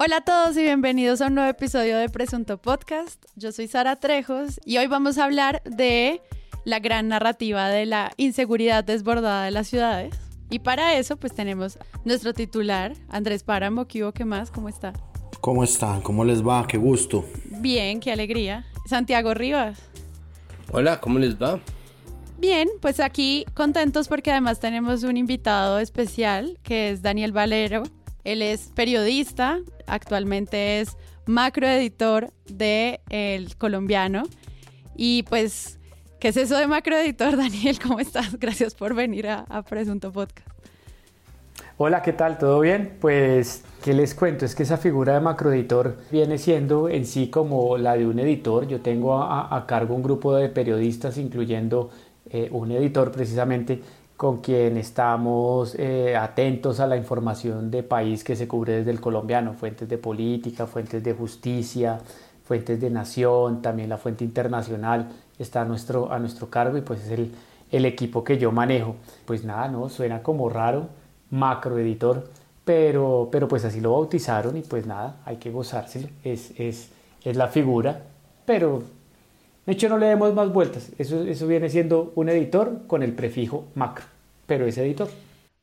Hola a todos y bienvenidos a un nuevo episodio de Presunto Podcast. Yo soy Sara Trejos y hoy vamos a hablar de la gran narrativa de la inseguridad desbordada de las ciudades. Y para eso pues tenemos nuestro titular, Andrés Páramo. ¿Qué ¿Qué más? ¿Cómo está? ¿Cómo están? ¿Cómo les va? Qué gusto. Bien, qué alegría. Santiago Rivas. Hola, ¿cómo les va? Bien, pues aquí contentos porque además tenemos un invitado especial que es Daniel Valero. Él es periodista, actualmente es macroeditor de El Colombiano. Y pues, ¿qué es eso de macroeditor, Daniel? ¿Cómo estás? Gracias por venir a, Presunto Podcast. Hola, ¿qué tal? ¿Todo bien? Pues, ¿qué les cuento? Es que esa figura de macroeditor viene siendo en sí como la de un editor. Yo tengo a, a cargo un grupo de periodistas, incluyendo eh, un editor precisamente con quien estamos eh, atentos a la información de país que se cubre desde el colombiano, fuentes de política, fuentes de justicia, fuentes de nación, también la fuente internacional está a nuestro, a nuestro cargo y pues es el, el equipo que yo manejo. Pues nada, no, suena como raro, macroeditor, pero, pero pues así lo bautizaron y pues nada, hay que gozárselo, es, es, es la figura, pero de hecho, no le demos más vueltas. Eso, eso viene siendo un editor con el prefijo macro, pero es editor.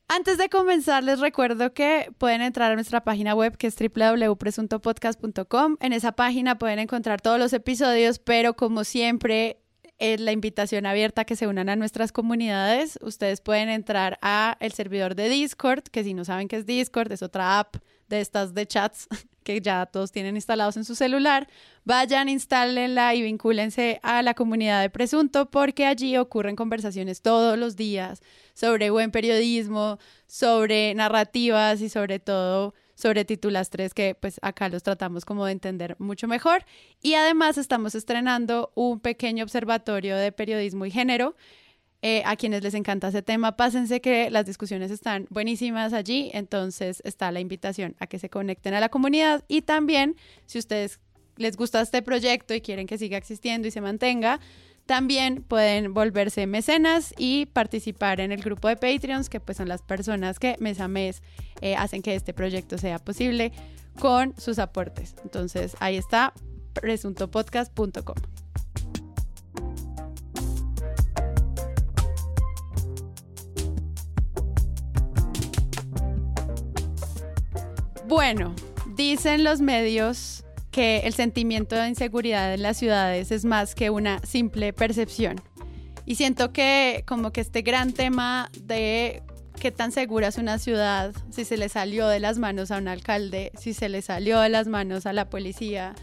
Antes de comenzar, les recuerdo que pueden entrar a nuestra página web que es www.presuntopodcast.com. En esa página pueden encontrar todos los episodios, pero como siempre, es la invitación abierta que se unan a nuestras comunidades. Ustedes pueden entrar a el servidor de Discord, que si no saben qué es Discord, es otra app de estas de chats que ya todos tienen instalados en su celular, vayan, instálenla y vincúlense a la comunidad de Presunto porque allí ocurren conversaciones todos los días sobre buen periodismo, sobre narrativas y sobre todo sobre 3 que pues acá los tratamos como de entender mucho mejor. Y además estamos estrenando un pequeño observatorio de periodismo y género eh, a quienes les encanta ese tema, pásense que las discusiones están buenísimas allí, entonces está la invitación a que se conecten a la comunidad y también si ustedes les gusta este proyecto y quieren que siga existiendo y se mantenga, también pueden volverse mecenas y participar en el grupo de Patreons, que pues son las personas que mes a mes eh, hacen que este proyecto sea posible con sus aportes. Entonces ahí está, presuntopodcast.com. Bueno, dicen los medios que el sentimiento de inseguridad en las ciudades es más que una simple percepción. Y siento que como que este gran tema de qué tan segura es una ciudad, si se le salió de las manos a un alcalde, si se le salió de las manos a la policía,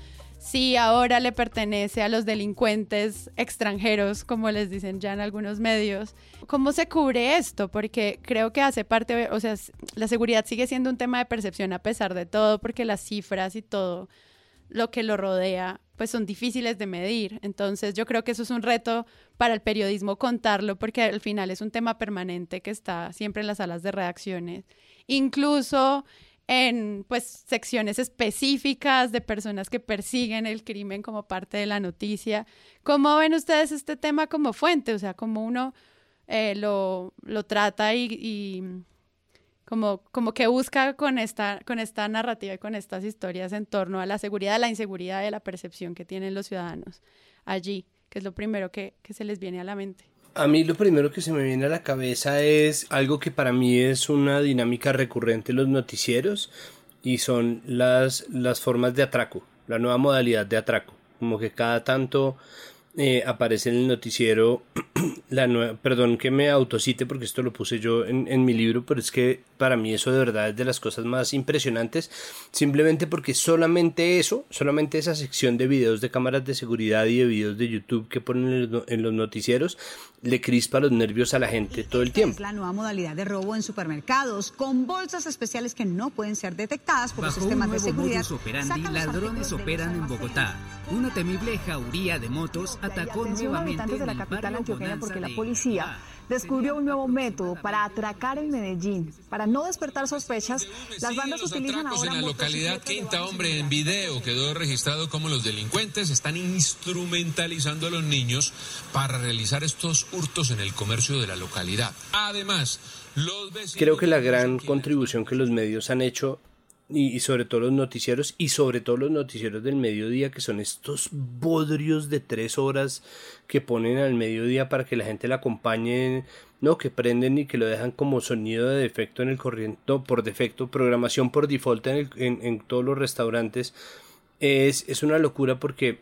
si ahora le pertenece a los delincuentes extranjeros, como les dicen ya en algunos medios. ¿Cómo se cubre esto? Porque creo que hace parte, o sea, la seguridad sigue siendo un tema de percepción a pesar de todo, porque las cifras y todo lo que lo rodea, pues son difíciles de medir. Entonces yo creo que eso es un reto para el periodismo contarlo, porque al final es un tema permanente que está siempre en las salas de redacciones. Incluso en pues secciones específicas de personas que persiguen el crimen como parte de la noticia. ¿Cómo ven ustedes este tema como fuente? O sea, cómo uno eh, lo, lo, trata y, y, como, como que busca con esta, con esta narrativa y con estas historias en torno a la seguridad, la inseguridad y la percepción que tienen los ciudadanos allí, que es lo primero que, que se les viene a la mente. A mí lo primero que se me viene a la cabeza es algo que para mí es una dinámica recurrente en los noticieros y son las, las formas de atraco, la nueva modalidad de atraco. Como que cada tanto eh, aparece en el noticiero la nueva, perdón que me autocite porque esto lo puse yo en, en, mi libro, pero es que para mí eso de verdad es de las cosas más impresionantes, simplemente porque solamente eso, solamente esa sección de videos de cámaras de seguridad y de videos de YouTube que ponen en los noticieros le crispa los nervios a la gente todo el tiempo. Es la nueva modalidad de robo en supermercados con bolsas especiales que no pueden ser detectadas por Bajo los sistemas un de seguridad. modus operandi, ladrones operan en Bogotá. Una temible jauría de motos atacó nuevamente habitantes de la capital antioqueña porque la de policía Bogotá. Descubrió un nuevo método para atracar en Medellín. Para no despertar sospechas, las bandas los utilizan ahora en la localidad Quinta Hombre en video quedó registrado como los delincuentes están instrumentalizando a los niños para realizar estos hurtos en el comercio de la localidad. Además, los vecinos Creo que la gran contribución que los medios han hecho y, sobre todo los noticieros y sobre todo los noticieros del mediodía que son estos bodrios de tres horas que ponen al mediodía para que la gente la acompañe no que prenden y que lo dejan como sonido de defecto en el corriente no, por defecto programación por default en, en, todos los restaurantes. Es, es una locura porque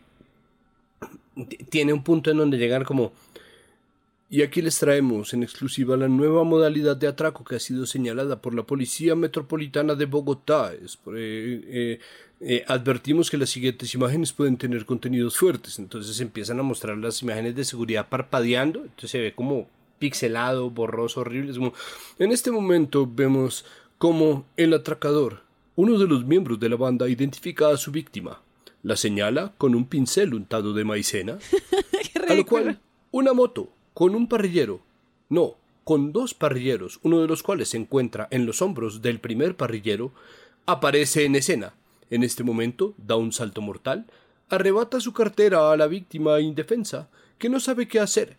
tiene un punto en donde llegan como y aquí les traemos en exclusiva la nueva modalidad de atraco que ha sido señalada por la Policía Metropolitana de Bogotá. Eh, eh, eh, advertimos que las siguientes imágenes pueden tener contenidos fuertes. Entonces empiezan a mostrar las imágenes de seguridad parpadeando. Entonces se ve como pixelado, borroso, horrible. En este momento vemos como el atracador, uno de los miembros de la banda, identifica a su víctima. La señala con un pincel untado de maicena. a lo cual una moto con un parrillero, no, con dos parrilleros, uno de los cuales se encuentra en los hombros del primer parrillero, aparece en escena. En este momento da un salto mortal, arrebata su cartera a la víctima indefensa, que no sabe qué hacer,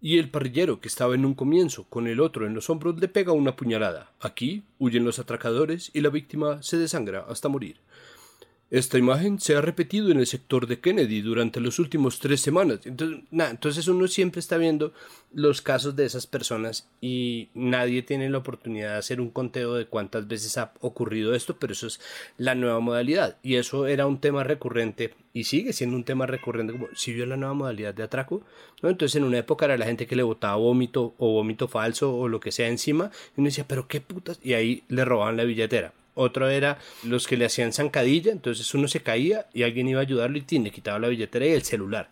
y el parrillero que estaba en un comienzo con el otro en los hombros le pega una puñalada. Aquí huyen los atracadores y la víctima se desangra hasta morir. Esta imagen se ha repetido en el sector de Kennedy durante las últimas tres semanas. Entonces, entonces uno siempre está viendo los casos de esas personas y nadie tiene la oportunidad de hacer un conteo de cuántas veces ha ocurrido esto, pero eso es la nueva modalidad. Y eso era un tema recurrente y sigue siendo un tema recurrente como si vio la nueva modalidad de atraco. ¿no? Entonces en una época era la gente que le botaba vómito o vómito falso o lo que sea encima y uno decía, pero qué putas, y ahí le robaban la billetera otro era los que le hacían zancadilla, entonces uno se caía y alguien iba a ayudarlo y le quitaba la billetera y el celular.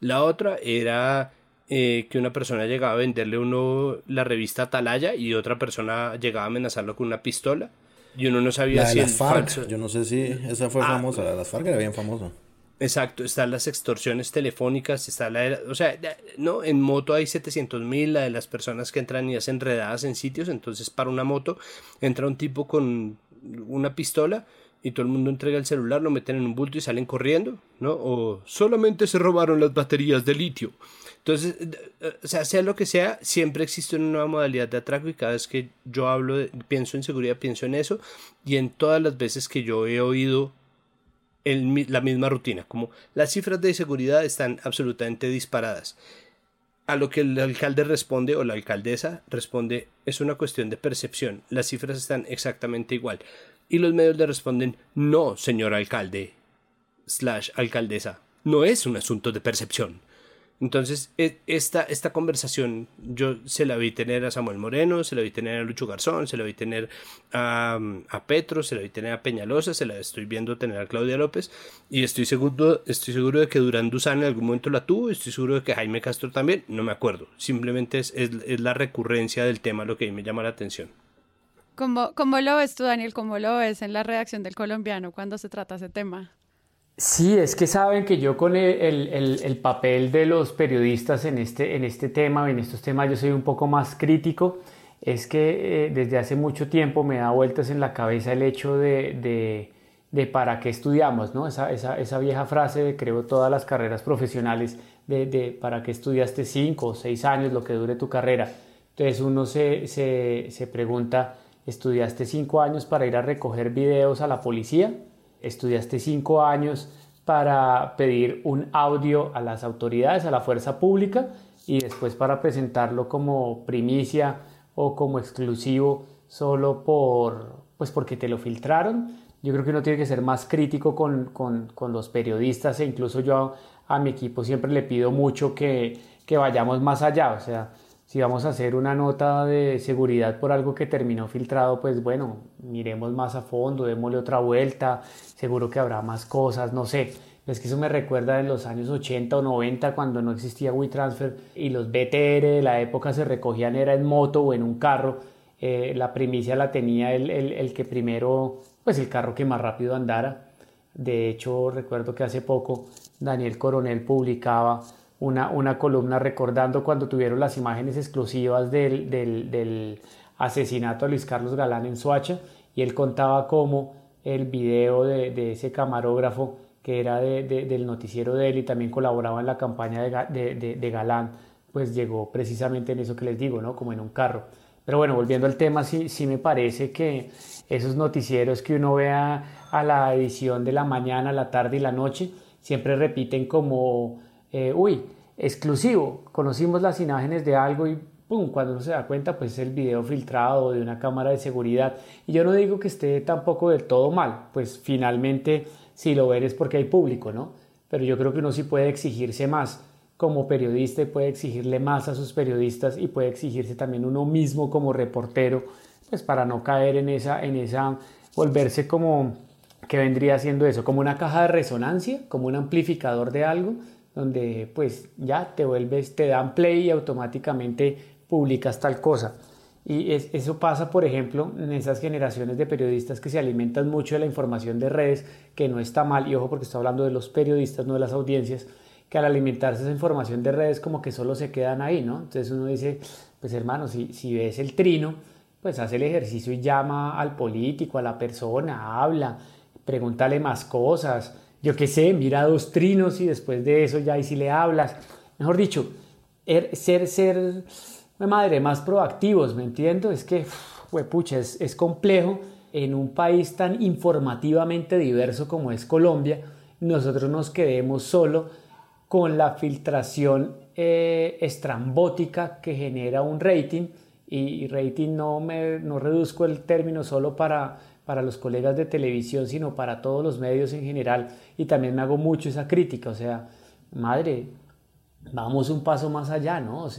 La otra era eh, que una persona llegaba a venderle uno la revista Atalaya y otra persona llegaba a amenazarlo con una pistola y uno no sabía si las FARC, yo no sé si esa fue ah. famosa, la de las FARC era bien famosa. Exacto, están las extorsiones telefónicas, está la, o sea, no, en moto hay 700 mil, la de las personas que entran y hacen enredadas en sitios, entonces para una moto entra un tipo con una pistola y todo el mundo entrega el celular, lo meten en un bulto y salen corriendo, ¿no? O solamente se robaron las baterías de litio. Entonces, eh, o sea, lo que sea, siempre existe una nueva modalidad de atraco y cada vez que yo hablo, pienso en seguridad, pienso en eso y en todas las veces que yo he oído la misma rutina, como las cifras de seguridad están absolutamente disparadas. A lo que el alcalde responde o la alcaldesa responde es una cuestión de percepción. Las cifras están exactamente igual. Y los medios le responden no, señor alcalde slash alcaldesa. No es un asunto de percepción. Entonces, e, esta, esta conversación yo se la vi tener a Samuel Moreno, se la vi tener a Lucho Garzón, se la vi tener a, a Petro, se la vi tener a Peñalosa, se la estoy viendo tener a Claudia López y estoy seguro, estoy seguro de que Durán Duzán en algún momento la tuvo, estoy seguro de que Jaime Castro también, no me acuerdo, simplemente es, es, la recurrencia del tema lo que me llama la atención. ¿Cómo, ¿Cómo lo ves tú, Daniel? ¿Cómo lo ves en la redacción del colombiano cuando se trata ese tema? Sí, es que saben que yo con el, papel de los periodistas en este, en este tema, en estos temas, yo soy un poco más crítico. Es que eh, desde hace mucho tiempo me da vueltas en la cabeza el hecho de, para qué estudiamos, ¿no? Esa, esa, vieja frase de creo todas las carreras profesionales de, para qué estudiaste cinco o seis años, lo que dure tu carrera. Entonces uno se, se, se pregunta, ¿estudiaste cinco años para ir a recoger videos a la policía? Estudiaste cinco años para pedir un audio a las autoridades, a la fuerza pública y después para presentarlo como primicia o como exclusivo solo por, pues porque te lo filtraron. Yo creo que uno tiene que ser más crítico con, con, con los periodistas e incluso yo a, mi equipo siempre le pido mucho que, que vayamos más allá. O sea, si vamos a hacer una nota de seguridad por algo que terminó filtrado, pues bueno, miremos más a fondo, démosle otra vuelta, seguro que habrá más cosas, no sé. Es que eso me recuerda de los años 80 o 90 cuando no existía WeTransfer y los BTR de la época se recogían era en moto o en un carro. Eh, la primicia la tenía el, el, el que primero, pues el carro que más rápido andara. De hecho, recuerdo que hace poco Daniel Coronel publicaba una, columna recordando cuando tuvieron las imágenes exclusivas del, asesinato de Luis Carlos Galán en Soacha y él contaba cómo el video de, ese camarógrafo que era del noticiero de él y también colaboraba en la campaña de, Galán, pues llegó precisamente en eso que les digo, ¿no? Como en un carro. Pero bueno, volviendo al tema, sí, sí me parece que esos noticieros que uno vea a la edición de la mañana, la tarde y la noche, siempre repiten como, eh, uy, exclusivo, conocimos las imágenes de algo y pum, cuando uno se da cuenta, pues es el video filtrado de una cámara de seguridad. Y yo no digo que esté tampoco del todo mal, pues finalmente si lo ven es porque hay público, ¿no? Pero yo creo que uno sí puede exigirse más como periodista y puede exigirle más a sus periodistas y puede exigirse también uno mismo como reportero, pues para no caer en esa, en esa, volverse como, que vendría siendo eso? Como una caja de resonancia, como un amplificador de algo, donde pues ya te vuelves, te dan play y automáticamente publicas tal cosa. Y eso pasa, por ejemplo, en esas generaciones de periodistas que se alimentan mucho de la información de redes, que no está mal, y ojo porque estoy hablando de los periodistas, no de las audiencias, que al alimentarse esa información de redes como que solo se quedan ahí, ¿no? Entonces uno dice, pues hermano, si, si ves el trino, pues hace el ejercicio y llama al político, a la persona, habla, pregúntale más cosas, yo qué sé, mira dos trinos y después de eso ya ahí sí le hablas. Mejor dicho, er, ser, ser, madre, más proactivos, ¿me entiendo? Es que, pucha, es, es complejo en un país tan informativamente diverso como es Colombia, nosotros nos quedemos solo con la filtración eh, estrambótica que genera un rating y, rating no, me, no reduzco el término solo para, para los colegas de televisión, sino para todos los medios en general y también me hago mucho esa crítica, o sea, madre, vamos un paso más allá, ¿no? O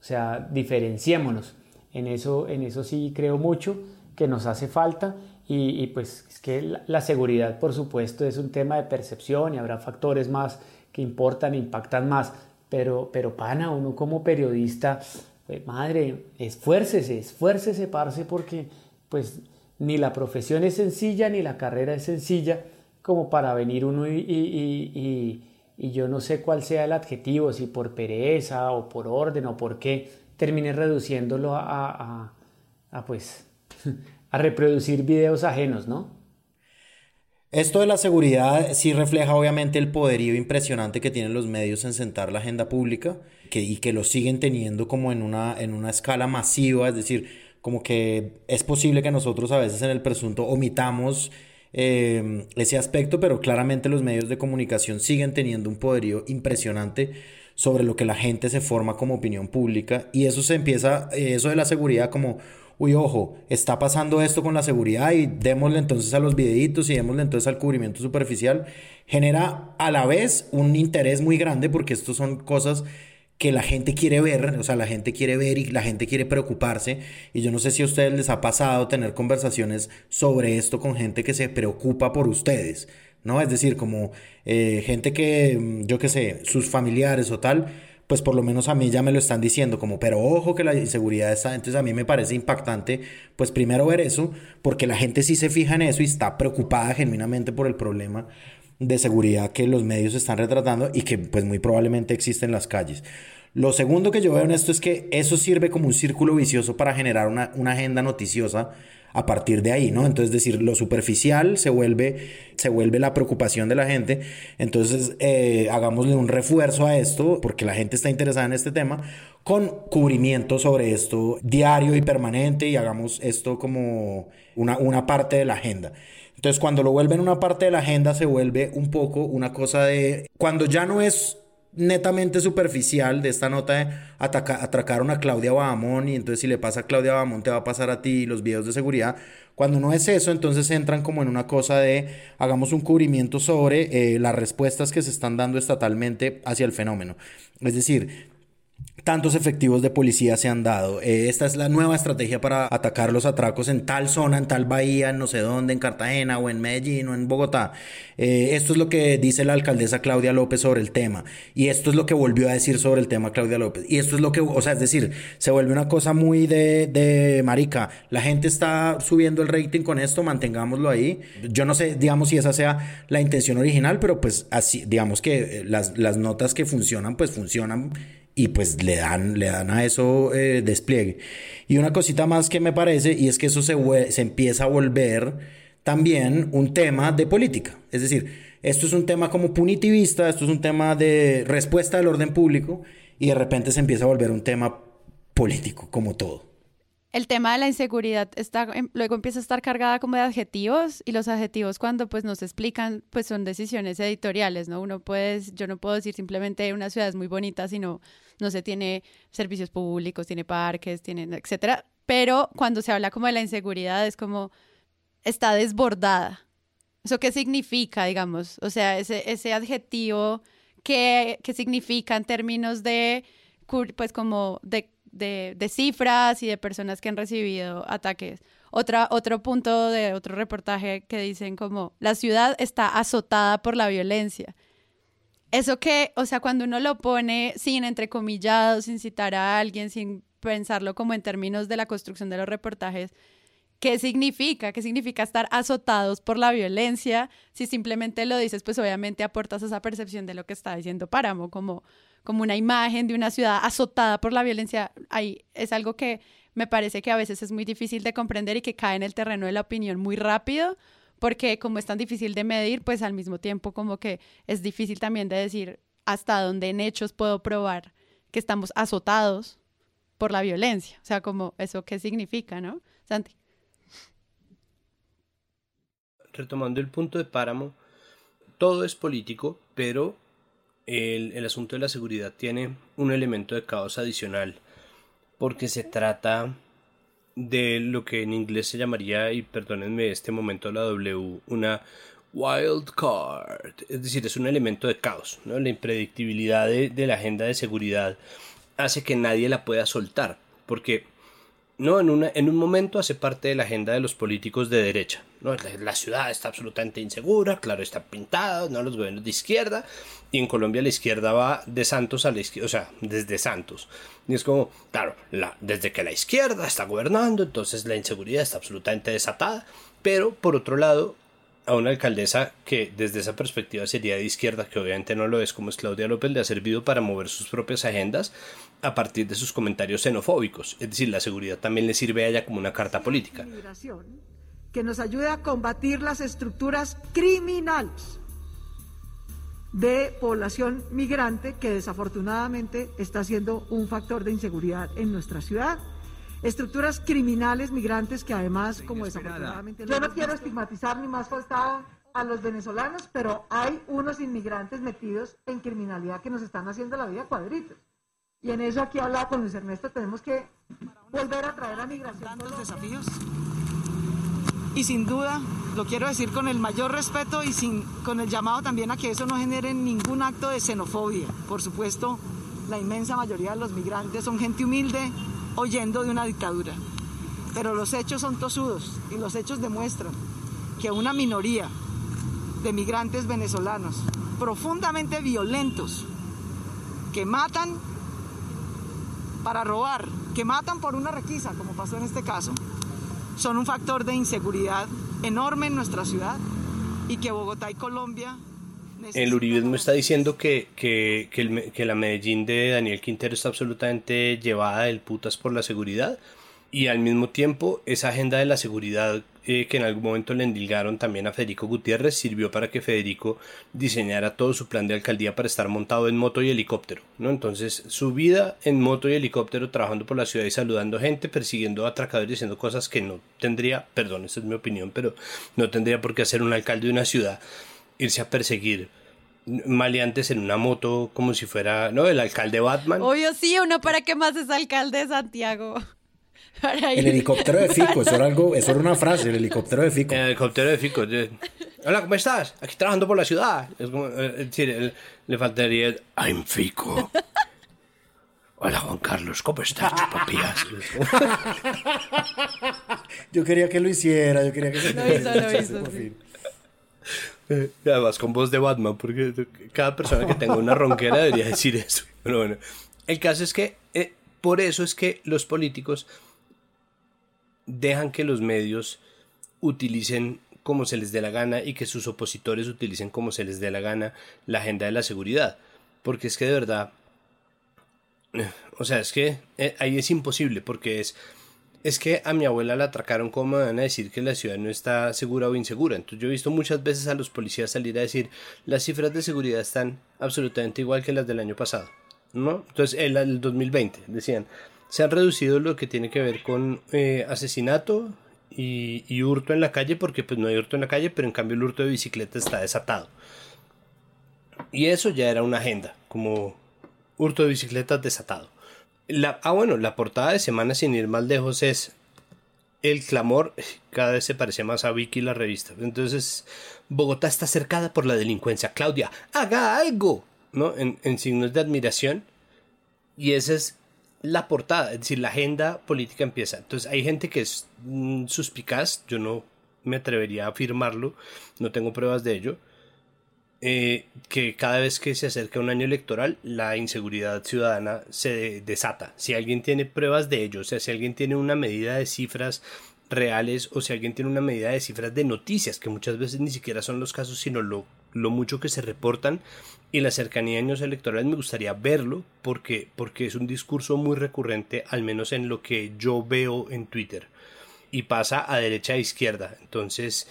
sea, diferenciémonos. En eso, en eso sí creo mucho que nos hace falta y, pues es que la, la, seguridad, por supuesto, es un tema de percepción y habrá factores más que importan, impactan más. Pero, pero pana, uno como periodista, pues, madre, esfuércese, esfuércese, parce, porque pues ni la profesión es sencilla, ni la carrera es sencilla, como para venir uno y, y, y, yo no sé cuál sea el adjetivo, si por pereza o por orden o por qué, termine reduciéndolo a, a, a pues, a reproducir videos ajenos, ¿no? Esto de la seguridad sí refleja obviamente el poderío impresionante que tienen los medios en sentar la agenda pública que, y que lo siguen teniendo como en una, en una escala masiva, es decir, como que es posible que nosotros a veces en el presunto omitamos eh, ese aspecto, pero claramente los medios de comunicación siguen teniendo un poderío impresionante sobre lo que la gente se forma como opinión pública. Y eso se empieza, eh, eso de la seguridad como uy, ojo, está pasando esto con la seguridad y démosle entonces a los videitos y démosle entonces al cubrimiento superficial, genera a la vez un interés muy grande porque estos son cosas que la gente quiere ver, o sea, la gente quiere ver y la gente quiere preocuparse. Y yo no sé si a ustedes les ha pasado tener conversaciones sobre esto con gente que se preocupa por ustedes, ¿no? Es decir, como eh, gente que, yo qué sé, sus familiares o tal, pues por lo menos a mí ya me lo están diciendo, como, pero ojo que la inseguridad está, entonces a mí me parece impactante, pues primero ver eso, porque la gente sí se fija en eso y está preocupada genuinamente por el problema de seguridad que los medios están retratando y que pues muy probablemente existe en las calles. Lo segundo que yo veo en esto es que eso sirve como un círculo vicioso para generar una, agenda noticiosa a partir de ahí, ¿no? Entonces, decir, lo superficial se vuelve, se vuelve la preocupación de la gente. Entonces, eh, hagámosle un refuerzo a esto, porque la gente está interesada en este tema, con cubrimiento sobre esto diario y permanente y hagamos esto como una, una parte de la agenda. Entonces, cuando lo vuelven una parte de la agenda, se vuelve un poco una cosa de, cuando ya no es netamente superficial de esta nota de atracaron a Claudia Bahamón y entonces si le pasa a Claudia Bahamón te va a pasar a ti los videos de seguridad. Cuando no es eso, entonces entran como en una cosa de hagamos un cubrimiento sobre eh, las respuestas que se están dando estatalmente hacia el fenómeno. Es decir, tantos efectivos de policía se han dado. Eh, esta es la nueva estrategia para atacar los atracos en tal zona, en tal bahía, en no sé dónde, en Cartagena o en Medellín o en Bogotá. Eh, esto es lo que dice la alcaldesa Claudia López sobre el tema. Y esto es lo que volvió a decir sobre el tema Claudia López. Y esto es lo que, o sea, es decir, se vuelve una cosa muy de, de marica. La gente está subiendo el rating con esto, mantengámoslo ahí. Yo no sé, digamos, si esa sea la intención original, pero pues así, digamos que las, las notas que funcionan, pues funcionan y pues le dan, le dan a eso eh, despliegue. Y una cosita más que me parece, y es que eso se, se empieza a volver también un tema de política. Es decir, esto es un tema como punitivista, esto es un tema de respuesta del orden público, y de repente se empieza a volver un tema político, como todo. El tema de la inseguridad está, em, luego empieza a estar cargada como de adjetivos y los adjetivos cuando pues nos explican pues son decisiones editoriales, ¿no? Uno puede, yo no puedo decir simplemente una ciudad es muy bonita, sino no se tiene servicios públicos, tiene parques, tiene, etcétera. Pero cuando se habla como de la inseguridad es como está desbordada. ¿Eso qué significa, digamos? O sea, ese, ese adjetivo, ¿qué, ¿qué significa en términos de, pues como de de, cifras y de personas que han recibido ataques. Otra, otro punto de otro reportaje que dicen como la ciudad está azotada por la violencia. Eso que, o sea, cuando uno lo pone sin entrecomillados, sin citar a alguien, sin pensarlo como en términos de la construcción de los reportajes, ¿qué significa? ¿Qué significa estar azotados por la violencia? Si simplemente lo dices, pues obviamente aportas esa percepción de lo que está diciendo Páramo, como como una imagen de una ciudad azotada por la violencia, ahí es algo que me parece que a veces es muy difícil de comprender y que cae en el terreno de la opinión muy rápido, porque como es tan difícil de medir, pues al mismo tiempo como que es difícil también de decir hasta dónde en hechos puedo probar que estamos azotados por la violencia. O sea, como eso qué significa, ¿no? Santi. Retomando el punto de Páramo, todo es político, pero el, asunto de la seguridad tiene un elemento de caos adicional porque se trata de lo que en inglés se llamaría, y perdónenme este momento la W, una wild card, es decir, es un elemento de caos, ¿no? la impredictibilidad de, de la agenda de seguridad hace que nadie la pueda soltar, porque no, en, una, en un momento hace parte de la agenda de los políticos de derecha. ¿No? La, ciudad está absolutamente insegura, claro, está pintada, ¿no? los gobiernos de izquierda, y en Colombia la izquierda va de Santos a la izquierda, o sea, desde Santos. Y es como, claro, la, desde que la izquierda está gobernando, entonces la inseguridad está absolutamente desatada, pero por otro lado, a una alcaldesa que desde esa perspectiva sería de izquierda, que obviamente no lo es como es Claudia López, le ha servido para mover sus propias agendas a partir de sus comentarios xenofóbicos. Es decir, la seguridad también le sirve a ella como una carta política. Que nos ayude a combatir las estructuras criminales de población migrante que desafortunadamente está siendo un factor de inseguridad en nuestra ciudad estructuras criminales migrantes que además, como desafortunadamente... Yo no quiero estigmatizar ni más faltaba a los venezolanos, pero hay unos inmigrantes metidos en criminalidad que nos están haciendo la vida cuadritos. Y en eso aquí hablaba con Luis Ernesto, tenemos que volver a traer a migración. los desafíos. Y sin duda, lo quiero decir con el mayor respeto y sin, con el llamado también a que eso no genere ningún acto de xenofobia. Por supuesto, la inmensa mayoría de los migrantes son gente humilde, oyendo de una dictadura. Pero los hechos son tosudos y los hechos demuestran que una minoría de migrantes venezolanos profundamente violentos que matan para robar, que matan por una requisa, como pasó en este caso, son un factor de inseguridad enorme en nuestra ciudad y que Bogotá y Colombia el uribismo está diciendo que, que, que, la Medellín de Daniel Quintero está absolutamente llevada del putas por la seguridad y al mismo tiempo esa agenda de la seguridad eh, que en algún momento le endilgaron también a Federico Gutiérrez sirvió para que Federico diseñara todo su plan de alcaldía para estar montado en moto y helicóptero, ¿no? Entonces su vida en moto y helicóptero trabajando por la ciudad y saludando gente, persiguiendo atracadores y haciendo cosas que no tendría, perdón, esa es mi opinión, pero no tendría por qué hacer un alcalde de una ciudad irse a perseguir maleantes en una moto como si fuera, ¿no? El alcalde Batman. Obvio, sí, uno para qué más es alcalde de Santiago. El helicóptero de Fico, eso era algo, eso era una frase, el helicóptero de Fico. El helicóptero de Fico. Hola, ¿cómo estás? Aquí trabajando por la ciudad. Es como, eh, decir, le faltaría I'm Fico. Hola Juan Carlos, ¿cómo estás, chupapías? yo quería que lo hiciera, yo quería que se lo hizo, lo hizo, por fin. Además con voz de Batman, porque cada persona que tenga una ronquera debería decir eso. Pero bueno, el caso es que eh, por eso es que los políticos dejan que los medios utilicen como se les dé la gana y que sus opositores utilicen como se les dé la gana la agenda de la seguridad. Porque es que de verdad, o sea, es que eh, ahí es imposible porque es es que a mi abuela la atracaron, como van a decir que la ciudad no está segura o insegura? Entonces yo he visto muchas veces a los policías salir a decir las cifras de seguridad están absolutamente igual que las del año pasado, ¿no? Entonces el, el 2020 decían se han reducido lo que tiene que ver con eh, asesinato y, hurto en la calle, porque pues no hay hurto en la calle, pero en cambio el hurto de bicicleta está desatado. Y eso ya era una agenda, como hurto de bicicletas desatado. La, ah, bueno, la portada de Semana sin ir más lejos es el clamor, cada vez se parece más a Vicky la revista. Entonces, Bogotá está cercada por la delincuencia. Claudia, haga algo, ¿no? En, en signos de admiración. Y esa es la portada, es decir, la agenda política empieza. Entonces hay gente que es mm, suspicaz, yo no me atrevería a afirmarlo, no tengo pruebas de ello, eh, que cada vez que se acerca un año electoral la inseguridad ciudadana se desata. Si alguien tiene pruebas de ello, o sea, si alguien tiene una medida de cifras reales o si alguien tiene una medida de cifras de noticias, que muchas veces ni siquiera son los casos, sino lo, lo mucho que se reportan y la cercanía de años electorales me gustaría verlo porque, porque es un discurso muy recurrente, al menos en lo que yo veo en Twitter, y pasa a derecha e izquierda. Entonces,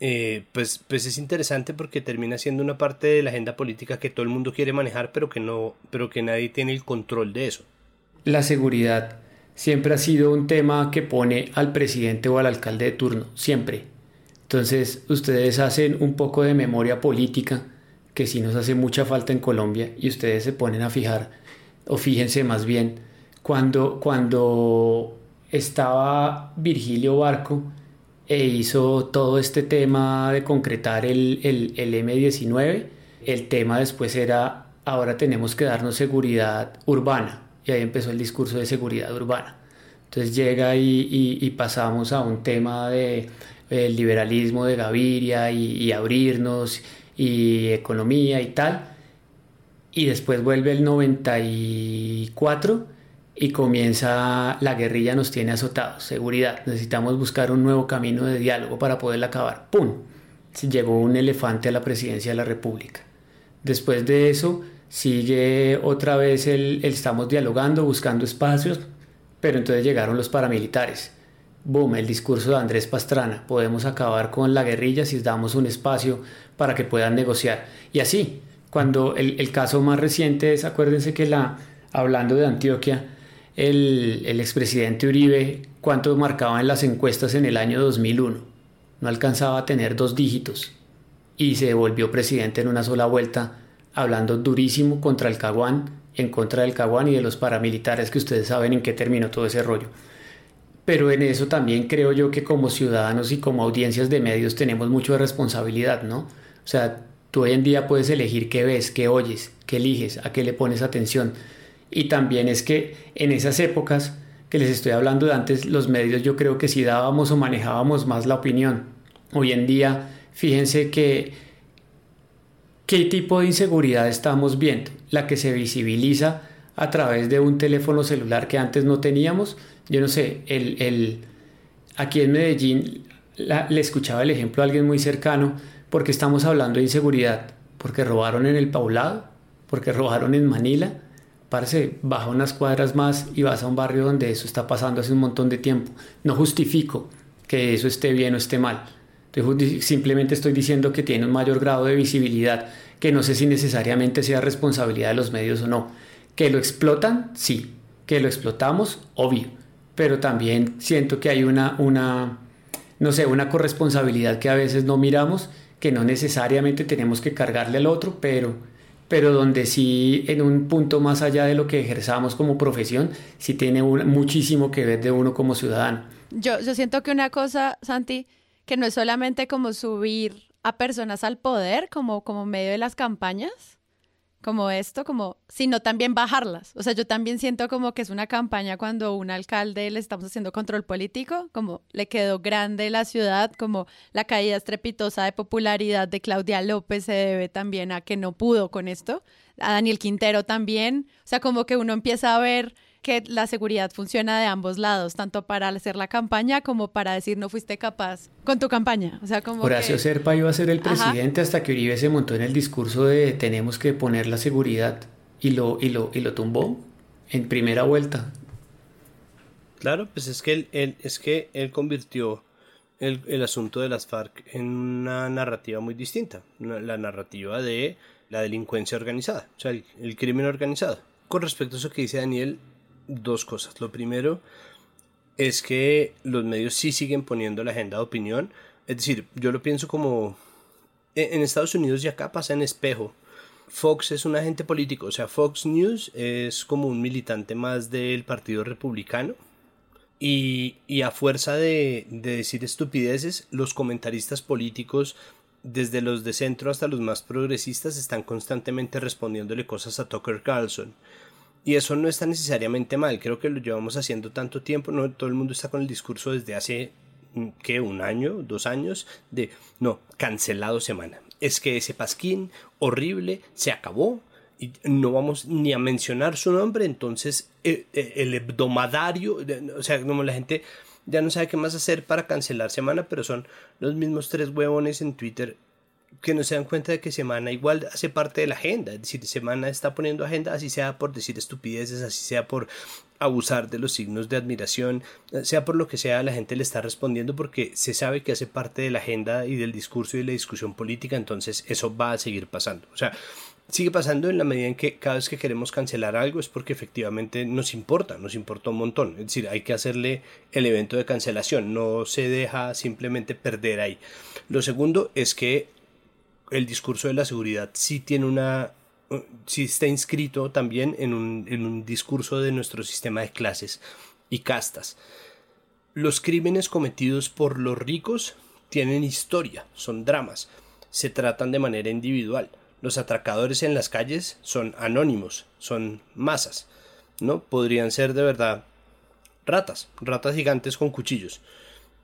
eh, pues, pues es interesante porque termina siendo una parte de la agenda política que todo el mundo quiere manejar, pero que no, pero que nadie tiene el control de eso. La seguridad siempre ha sido un tema que pone al presidente o al alcalde de turno, siempre. Entonces, ustedes hacen un poco de memoria política que sí nos hace mucha falta en Colombia y ustedes se ponen a fijar, o fíjense más bien, cuando, cuando estaba Virgilio Barco e hizo todo este tema de concretar el, el, el M19, el tema después era, ahora tenemos que darnos seguridad urbana, y ahí empezó el discurso de seguridad urbana. Entonces llega y, y, pasamos a un tema de el liberalismo de Gaviria y, abrirnos y economía y tal. Y después vuelve el 94 y comienza la guerrilla nos tiene azotados, seguridad, necesitamos buscar un nuevo camino de diálogo para poderla acabar. ¡Pum! Llegó un elefante a la presidencia de la República. Después de eso sigue otra vez el, el estamos dialogando, buscando espacios, pero entonces llegaron los paramilitares boom, el discurso de Andrés Pastrana, podemos acabar con la guerrilla si damos un espacio para que puedan negociar. Y así, cuando el, caso más reciente es, acuérdense que la, hablando de Antioquia, el, el expresidente Uribe, ¿cuánto marcaba en las encuestas en el año 2001? No alcanzaba a tener dos dígitos y se volvió presidente en una sola vuelta, hablando durísimo contra el Caguán, en contra del Caguán y de los paramilitares que ustedes saben en qué terminó todo ese rollo pero en eso también creo yo que como ciudadanos y como audiencias de medios tenemos mucho de responsabilidad, ¿no? O sea, tú hoy en día puedes elegir qué ves, qué oyes, qué eliges, a qué le pones atención. Y también es que en esas épocas que les estoy hablando de antes, los medios yo creo que sí dábamos o manejábamos más la opinión. Hoy en día, fíjense que qué tipo de inseguridad estamos viendo, la que se visibiliza a través de un teléfono celular que antes no teníamos yo no sé, el, el, aquí en Medellín le escuchaba el ejemplo a alguien muy cercano porque estamos hablando de inseguridad, porque robaron en el Paulado, porque robaron en Manila. Parece, baja unas cuadras más y vas a un barrio donde eso está pasando hace un montón de tiempo. No justifico que eso esté bien o esté mal. Simplemente estoy diciendo que tiene un mayor grado de visibilidad, que no sé si necesariamente sea responsabilidad de los medios o no. Que lo explotan, sí. Que lo explotamos, obvio pero también siento que hay una, una, no sé, una corresponsabilidad que a veces no miramos, que no necesariamente tenemos que cargarle al otro, pero, pero donde sí en un punto más allá de lo que ejerzamos como profesión, sí tiene muchísimo que ver de uno como ciudadano. Yo, yo siento que una cosa, Santi, que no es solamente como subir a personas al poder como, como medio de las campañas, como esto, como, sino también bajarlas. O sea, yo también siento como que es una campaña cuando un alcalde le estamos haciendo control político, como le quedó grande la ciudad, como la caída estrepitosa de popularidad de Claudia López se debe también a que no pudo con esto, a Daniel Quintero también, o sea, como que uno empieza a ver que la seguridad funciona de ambos lados, tanto para hacer la campaña como para decir no fuiste capaz con tu campaña. O sea, como Horacio Serpa iba a ser el presidente hasta que Uribe se montó en el discurso de tenemos que poner la seguridad y lo, y lo, y lo tumbó en primera vuelta. Claro, pues es que él, es que él convirtió el, el, asunto de las FARC en una narrativa muy distinta, la narrativa de la delincuencia organizada, o sea, el crimen organizado. Con respecto a eso que dice Daniel, dos cosas. Lo primero es que los medios sí siguen poniendo la agenda de opinión. Es decir, yo lo pienso como e, en Estados Unidos y acá pasa en espejo. Fox es un agente político, o sea, Fox News es como un militante más del Partido Republicano. Y, y a fuerza de, de decir estupideces, los comentaristas políticos desde los de centro hasta los más progresistas están constantemente respondiéndole cosas a Tucker Carlson. Y eso no está necesariamente mal, creo que lo llevamos haciendo tanto tiempo, no todo el mundo está con el discurso desde hace mm, ¿qué? un año, dos años de no, cancelado semana. Es que ese pasquín horrible se acabó y no vamos ni a mencionar su nombre, entonces eh, eh, el, hebdomadario, o sea, como la gente ya no sabe qué más hacer para cancelar semana, pero son los mismos tres huevones en Twitter que no se dan cuenta de que Semana igual hace parte de la agenda, es decir, Semana está poniendo agenda, así sea por decir estupideces, así sea por abusar de los signos de admiración, sea por lo que sea, la gente le está respondiendo porque se sabe que hace parte de la agenda y del discurso y de la discusión política, entonces eso va a seguir pasando. O sea, sigue pasando en la medida en que cada vez que queremos cancelar algo es porque efectivamente nos importa, nos importa un montón. Es decir, hay que hacerle el evento de cancelación, no se deja simplemente perder ahí. Lo segundo es que el discurso de la seguridad sí tiene una sí está inscrito también en un, en un discurso de nuestro sistema de clases y castas. Los crímenes cometidos por los ricos tienen historia, son dramas, se tratan de manera individual. Los atracadores en las calles son anónimos, son masas, ¿no? Podrían ser de verdad ratas, ratas gigantes con cuchillos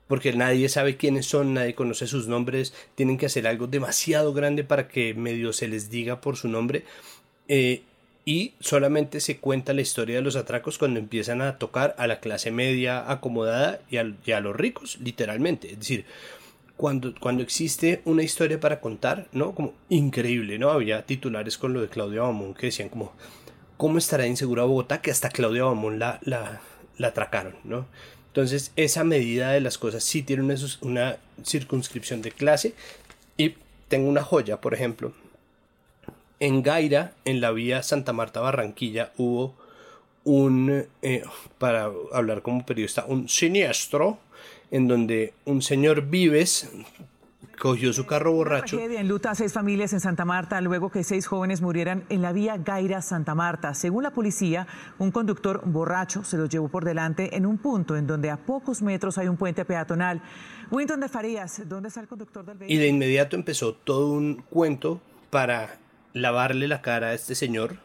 porque nadie sabe quiénes son, nadie conoce sus nombres, tienen que hacer algo demasiado grande para que medio se les diga por su nombre. Eh, y solamente se cuenta la historia de los atracos cuando empiezan a tocar a la clase media acomodada y a, los ricos, literalmente. Es decir, cuando, cuando existe una historia para contar, ¿no? Como increíble, ¿no? Había titulares con lo de Claudia Bamón que decían como, ¿cómo estará insegura Bogotá que hasta Claudia Bamón la, la, la atracaron, ¿no? Entonces, esa medida de las cosas sí tiene una, circunscripción de clase. Y tengo una joya, por ejemplo. En Gaira, en la vía Santa Marta Barranquilla, hubo un, eh, para hablar como periodista, un siniestro en donde un señor Vives cogió su carro borracho. Tragedia en luta a seis familias en Santa Marta luego que seis jóvenes murieran en la vía Gaira-Santa Marta. Según la policía, un conductor borracho se los llevó por delante en un punto en donde a pocos metros hay un puente peatonal. Winton de Farías, ¿dónde está el conductor del vehículo? Y de inmediato empezó todo un cuento para lavarle la cara a este señor.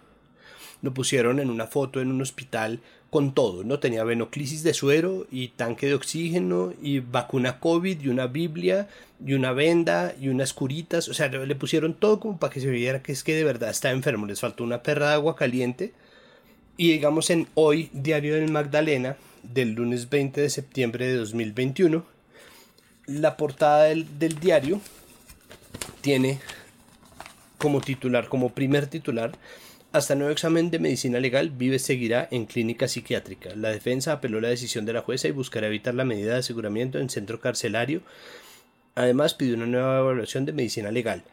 Lo pusieron en una foto en un hospital con todo, ¿no? Tenía venoclisis de suero y tanque de oxígeno y vacuna COVID y una Biblia y una venda y unas curitas, o sea, le pusieron todo como para que se viera que es que de verdad está enfermo, les faltó una perra de agua caliente. Y digamos en hoy, Diario del Magdalena, del lunes 20 de septiembre de 2021, la portada del, del diario tiene como titular, como primer titular, hasta nuevo examen de medicina legal, Vives seguirá en clínica psiquiátrica. La defensa apeló la decisión de la jueza y buscará evitar la medida de aseguramiento en centro carcelario. Además, pidió una nueva evaluación de medicina legal.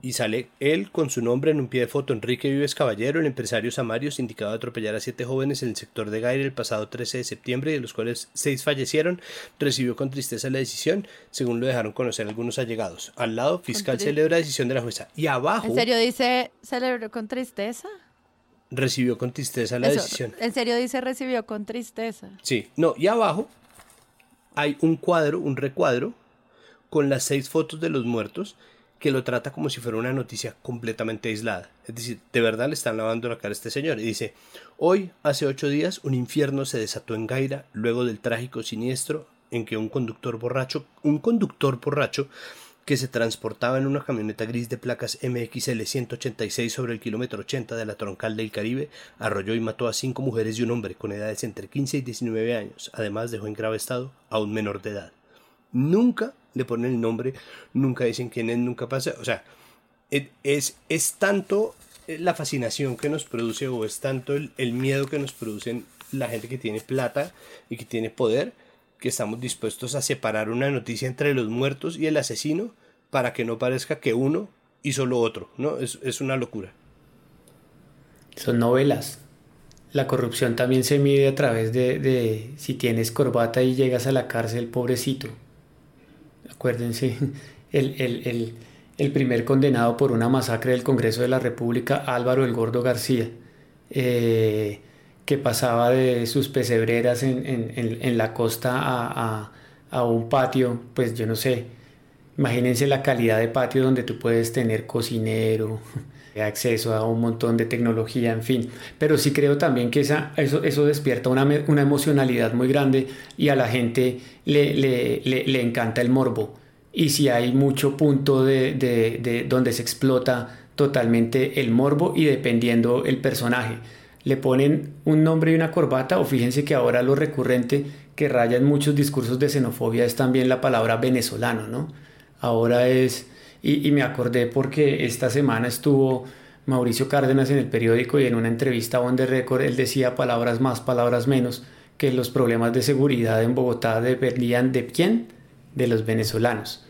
Y sale él con su nombre en un pie de foto. Enrique Vives Caballero, el empresario Samario, indicado de atropellar a siete jóvenes en el sector de Gaire el pasado 13 de septiembre, de los cuales seis fallecieron, recibió con tristeza la decisión, según lo dejaron conocer algunos allegados. Al lado, fiscal celebra decisión de la jueza. Y abajo. ¿En serio dice celebró con tristeza? Recibió con tristeza la decisión. ¿En serio dice recibió con tristeza? Sí, no, y abajo hay un cuadro, un recuadro, con las seis fotos de los muertos, que lo trata como si fuera una noticia completamente aislada. Es decir, de verdad le están lavando la cara a este señor. Y dice, hoy, hace ocho días, un infierno se desató en Gaira luego del trágico siniestro en que un conductor borracho, un conductor borracho, que se transportaba en una camioneta gris de placas MXL 186 sobre el kilómetro 80 de la troncal del Caribe, arrolló y mató a cinco mujeres y un hombre con edades entre 15 y 19 años. Además dejó en grave estado a un menor de edad. Nunca le ponen el nombre, nunca dicen quién es, nunca pasa. O sea, es, es tanto la fascinación que nos produce o es tanto el, el miedo que nos producen la gente que tiene plata y que tiene poder que estamos dispuestos a separar una noticia entre los muertos y el asesino para que no parezca que uno hizo lo otro, ¿no? Es, una locura. Son novelas. la corrupción también se mide a través de, de si tienes corbata y llegas a la cárcel, pobrecito. Acuérdense, el, el, el, el primer condenado por una masacre del Congreso de la República, Álvaro el Gordo García, eh, que pasaba de sus pesebreras en, en, en la costa a, a, a un patio, pues yo no sé, imagínense la calidad de patio donde tú puedes tener cocinero, acceso a un montón de tecnología, en fin. Pero sí creo también que esa, eso, eso despierta una, una, emocionalidad muy grande y a la gente le, le, le, le encanta el morbo. Y si hay mucho punto de, de, de, donde se explota totalmente el morbo y dependiendo el personaje. Le ponen un nombre y una corbata o fíjense que ahora lo recurrente que raya en muchos discursos de xenofobia es también la palabra venezolano, ¿no? Ahora es y, me acordé porque esta semana estuvo Mauricio Cárdenas en el periódico y en una entrevista On The Record él decía palabras más, palabras menos, que los problemas de seguridad en Bogotá dependían de quién? De los venezolanos.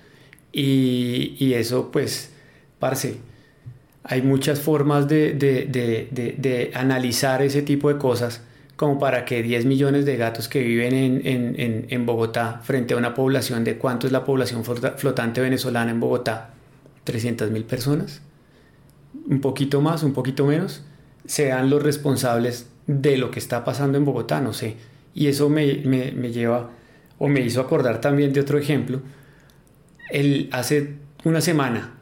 Y, y eso pues, parce, hay muchas formas de, de, de, de, analizar ese tipo de cosas como para que 10 millones de gatos que viven en, en, en, Bogotá frente a una población de cuánto es la población flotante venezolana en Bogotá, 300 mil personas, un poquito más, un poquito menos, sean los responsables de lo que está pasando en Bogotá, no sé. Y eso me, me, me lleva o me hizo acordar también de otro ejemplo. El, hace una semana,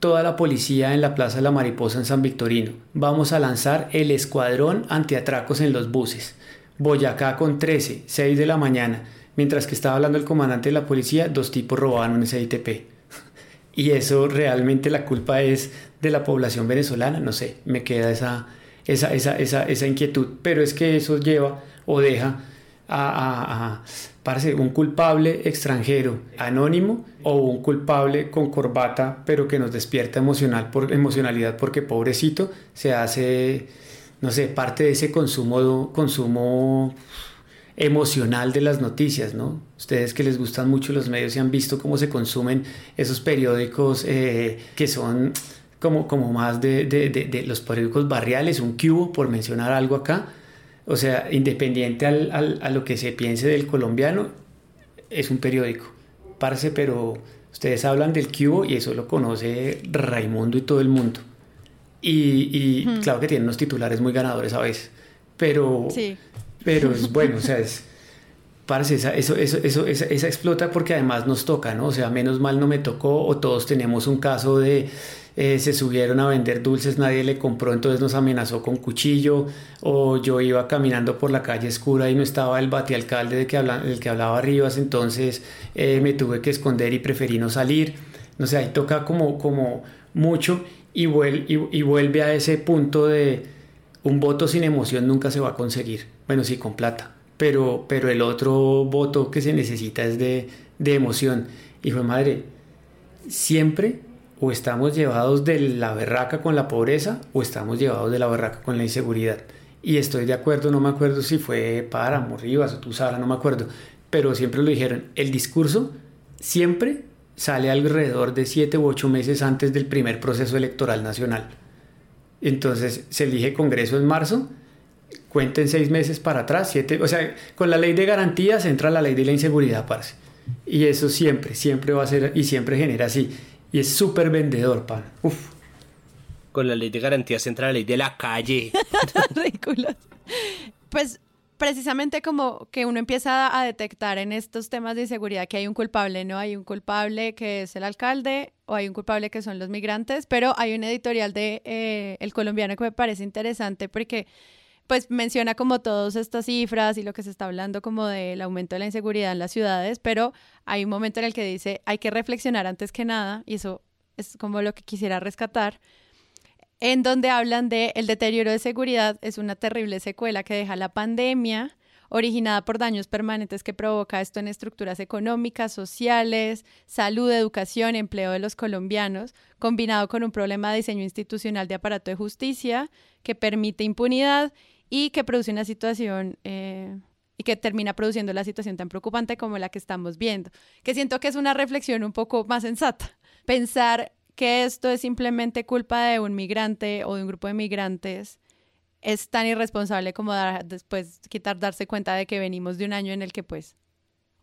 toda la policía en la Plaza de la Mariposa en San Victorino. Vamos a lanzar el escuadrón antiatracos en los buses. Boyacá con 13, 6 de la mañana. Mientras que estaba hablando el comandante de la policía, dos tipos robaban un SITP. Y eso realmente la culpa es de la población venezolana, no sé, me queda esa, esa, esa, esa, esa inquietud. Pero es que eso lleva o deja a, a, a parece un culpable extranjero anónimo o un culpable con corbata pero que nos despierta emocional por emocionalidad porque pobrecito se hace no sé parte de ese consumo consumo emocional de las noticias, ¿no? Ustedes que les gustan mucho los medios y han visto cómo se consumen esos periódicos eh, que son como, como más de, de, de, de, los periódicos barriales, un cubo, por mencionar algo acá. O sea, independiente al, al, a lo que se piense del colombiano, es un periódico. Parce, pero ustedes hablan del cubo y eso lo conoce Raimundo y todo el mundo. Y, y hmm. claro que tienen unos titulares muy ganadores a veces. Pero, sí. Pero es bueno, o sea, es, parce, esa, eso, eso, eso, esa, esa, explota porque además nos toca, ¿no? O sea, menos mal no me tocó o todos tenemos un caso de eh, se subieron a vender dulces, nadie le compró, entonces nos amenazó con cuchillo o yo iba caminando por la calle oscura y no estaba el batialcalde de que del que hablaba Rivas, entonces eh, me tuve que esconder y preferí no salir. No sé, ahí toca como, como mucho y vuelve a ese punto de un voto sin emoción nunca se va a conseguir. Bueno, sí, con plata. Pero, pero el otro voto que se necesita es de, de emoción. Hijo de madre, siempre o estamos llevados de la berraca con la pobreza o estamos llevados de la berraca con la inseguridad. Y estoy de acuerdo, no me acuerdo si fue Páramo, Rivas o Tuzara, no me acuerdo. Pero siempre lo dijeron, el discurso siempre sale alrededor de siete u ocho meses antes del primer proceso electoral nacional. Entonces se elige Congreso en marzo, cuenten seis meses para atrás, siete, o sea, con la ley de garantías entra la ley de la inseguridad, parce. Y eso siempre, siempre va a ser y siempre genera así. Y es súper vendedor, pan. Uf. Con la ley de garantías entra la ley de la calle. Ridículo. Pues precisamente como que uno empieza a detectar en estos temas de inseguridad que hay un culpable, ¿no? Hay un culpable que es el alcalde o hay un culpable que son los migrantes, pero hay un editorial de eh, El Colombiano que me parece interesante porque pues menciona como todas estas cifras y lo que se está hablando como del aumento de la inseguridad en las ciudades, pero hay un momento en el que dice hay que reflexionar antes que nada y eso es como lo que quisiera rescatar en donde hablan de el deterioro de seguridad es una terrible secuela que deja la pandemia originada por daños permanentes que provoca esto en estructuras económicas, sociales, salud, educación, empleo de los colombianos, combinado con un problema de diseño institucional de aparato de justicia que permite impunidad y que produce una situación eh, y que termina produciendo la situación tan preocupante como la que estamos viendo, que siento que es una reflexión un poco más sensata. Pensar que esto es simplemente culpa de un migrante o de un grupo de migrantes es tan irresponsable como dar, después quitar darse cuenta de que venimos de un año en el que pues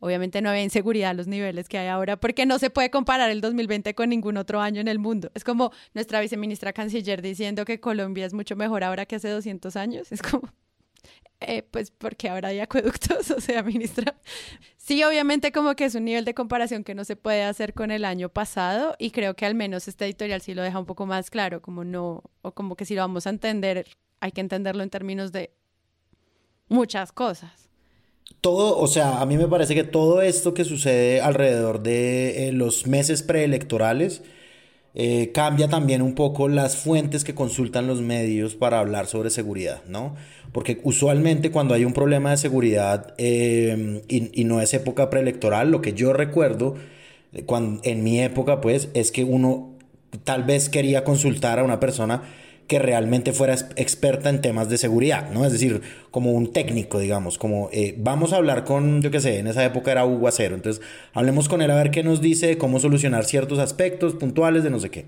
obviamente no había inseguridad a los niveles que hay ahora, porque no se puede comparar el 2020 con ningún otro año en el mundo. Es como nuestra viceministra canciller diciendo que Colombia es mucho mejor ahora que hace 200 años. Es como, eh, pues porque ahora hay acueductos, o sea, ministra. Sí, obviamente como que es un nivel de comparación que no se puede hacer con el año pasado y creo que al menos este editorial sí lo deja un poco más claro, como no, o como que si lo vamos a entender, hay que entenderlo en términos de muchas cosas. Todo, o sea, a mí me parece que todo esto que sucede alrededor de eh, los meses preelectorales, eh, cambia también un poco las fuentes que consultan los medios para hablar sobre seguridad, ¿no? Porque usualmente cuando hay un problema de seguridad eh, y, no es época preelectoral, lo que yo recuerdo cuando, en mi época, pues, es que uno tal vez quería consultar a una persona que realmente fuera experta en temas de seguridad, ¿no? Es decir, como un técnico, digamos, como eh, vamos a hablar con, yo qué sé, en esa época era Hugo Acero, entonces hablemos con él a ver qué nos dice de cómo solucionar ciertos aspectos puntuales de no sé qué.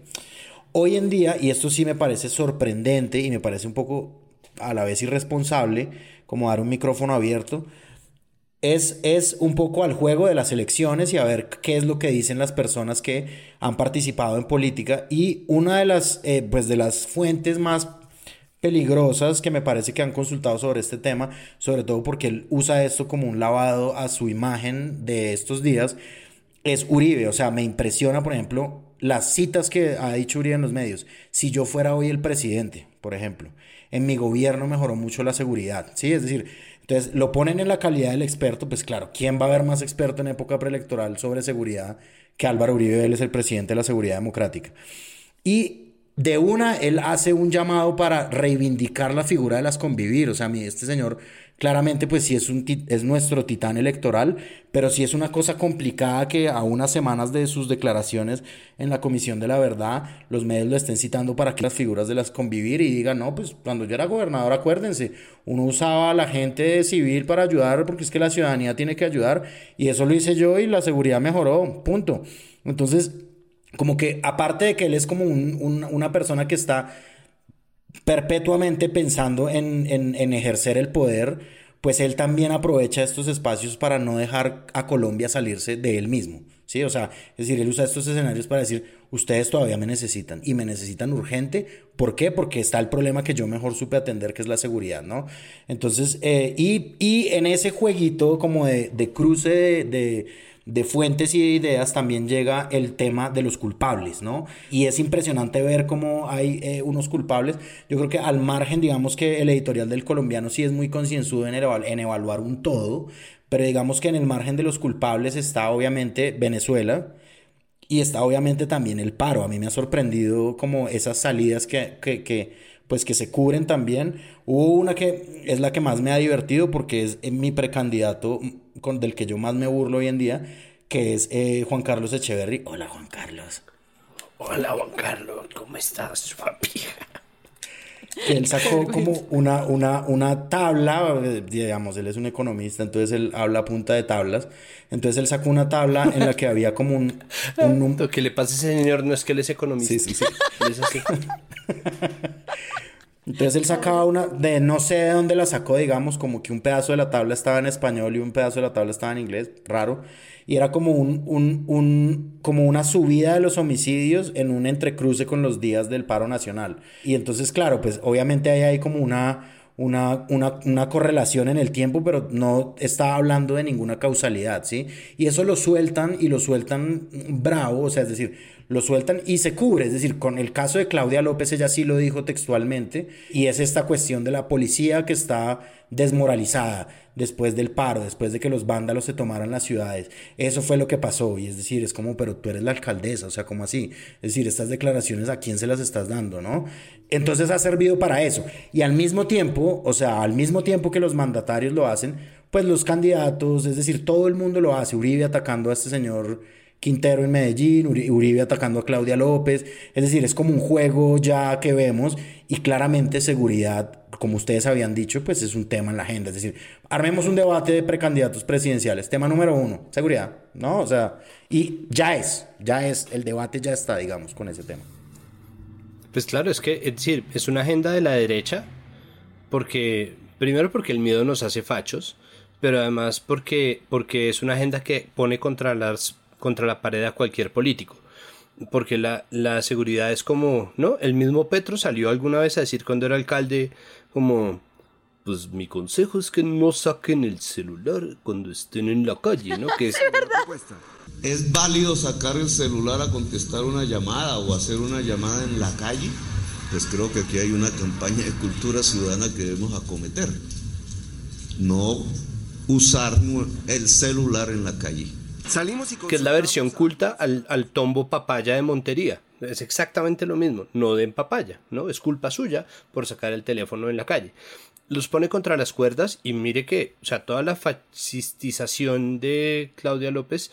Hoy en día, y esto sí me parece sorprendente y me parece un poco a la vez irresponsable, como dar un micrófono abierto, es, un poco al juego de las elecciones y a ver qué es lo que dicen las personas que han participado en política. Y una de las, eh, pues de las fuentes más peligrosas que me parece que han consultado sobre este tema, sobre todo porque él usa esto como un lavado a su imagen de estos días, es Uribe. O sea, me impresiona, por ejemplo, las citas que ha dicho Uribe en los medios. Si yo fuera hoy el presidente, por ejemplo, en mi gobierno mejoró mucho la seguridad. Sí, es decir, entonces, lo ponen en la calidad del experto, pues claro, ¿quién va a haber más experto en época preelectoral sobre seguridad que Álvaro Uribe? Él es el presidente de la seguridad democrática. Y de una, él hace un llamado para reivindicar la figura de las convivir. O sea, a mí este señor Claramente, pues sí es, un, es nuestro titán electoral, pero sí es una cosa complicada que a unas semanas de sus declaraciones en la Comisión de la Verdad, los medios lo estén citando para que las figuras de las convivir y digan, no, pues cuando yo era gobernador, acuérdense, uno usaba a la gente civil para ayudar porque es que la ciudadanía tiene que ayudar y eso lo hice yo y la seguridad mejoró, punto. Entonces, como que aparte de que él es como una persona que está perpetuamente pensando en, en, ejercer el poder, pues él también aprovecha estos espacios para no dejar a Colombia salirse de él mismo. ¿sí? O sea, es decir, él usa estos escenarios para decir, ustedes todavía me necesitan y me necesitan urgente. ¿Por qué? Porque está el problema que yo mejor supe atender, que es la seguridad, ¿no? Entonces, eh, y, y, en ese jueguito como de, de cruce de de fuentes y de ideas también llega el tema de los culpables, ¿no? Y es impresionante ver cómo hay eh, unos culpables. Yo creo que al margen, digamos que el editorial del colombiano sí es muy concienzudo en, en evaluar un todo, pero digamos que en el margen de los culpables está obviamente Venezuela, y está obviamente también el paro. A mí me ha sorprendido como esas salidas que, que, que, pues que se cubren también. Hubo una que es la que más me ha divertido porque es mi precandidato con, del que yo más me burlo hoy en día, que es eh, Juan Carlos Echeverry. Hola Juan Carlos. Hola Juan Carlos, ¿cómo estás, papi? él sacó como una, una, una tabla, digamos, él es un economista, entonces él habla a punta de tablas. Entonces él sacó una tabla en la que había como un... un, Lo que le pasa a ese señor no es que él es economista. Sí, sí, sí. es así. Entonces él sacaba una, de no sé de dónde la sacó, digamos, como que un pedazo de la tabla estaba en español y un pedazo de la tabla estaba en inglés, raro. Y era como un, un, un, como una subida de los homicidios en un entrecruce con los días del paro nacional. Y entonces, claro, pues obviamente ahí hay como una, una, una, una, correlación en el tiempo, pero no está hablando de ninguna causalidad, ¿sí? Y eso lo sueltan y lo sueltan bravo, o sea, es decir, lo sueltan y se cubre. Es decir, con el caso de Claudia López, ella sí lo dijo textualmente, y es esta cuestión de la policía que está desmoralizada después del paro, después de que los vándalos se tomaran las ciudades. Eso fue lo que pasó, y es decir, es como, pero tú eres la alcaldesa, o sea, como así? Es decir, estas declaraciones a quién se las estás dando, ¿no? Entonces ha servido para eso. Y al mismo tiempo, o sea, al mismo tiempo que los mandatarios lo hacen, pues los candidatos, es decir, todo el mundo lo hace. Uribe atacando a este señor Quintero en Medellín, Uribe atacando a Claudia López, es decir, es como un juego ya que vemos y claramente seguridad, como ustedes habían dicho, pues es un tema en la agenda, es decir, armemos un debate de precandidatos presidenciales, tema número uno, seguridad, ¿no? O sea, y ya es, ya es, el debate ya está, digamos, con ese tema. Pues claro, es que, es decir, es una agenda de la derecha porque, primero porque el miedo nos hace fachos, pero además porque, porque es una agenda que pone contra, las, contra la pared a cualquier político. Porque la, la seguridad es como, ¿no? El mismo Petro salió alguna vez a decir cuando era alcalde, como, pues mi consejo es que no saquen el celular cuando estén en la calle, ¿no? Que es, ¿Es válido sacar el celular a contestar una llamada o hacer una llamada en la calle? Pues creo que aquí hay una campaña de cultura ciudadana que debemos acometer. No usar el celular en la calle. Salimos y que es la versión culta al, al, tombo papaya de Montería. Es exactamente lo mismo, no den papaya, ¿no? Es culpa suya por sacar el teléfono en la calle. Los pone contra las cuerdas y mire que, o sea, toda la fascistización de Claudia López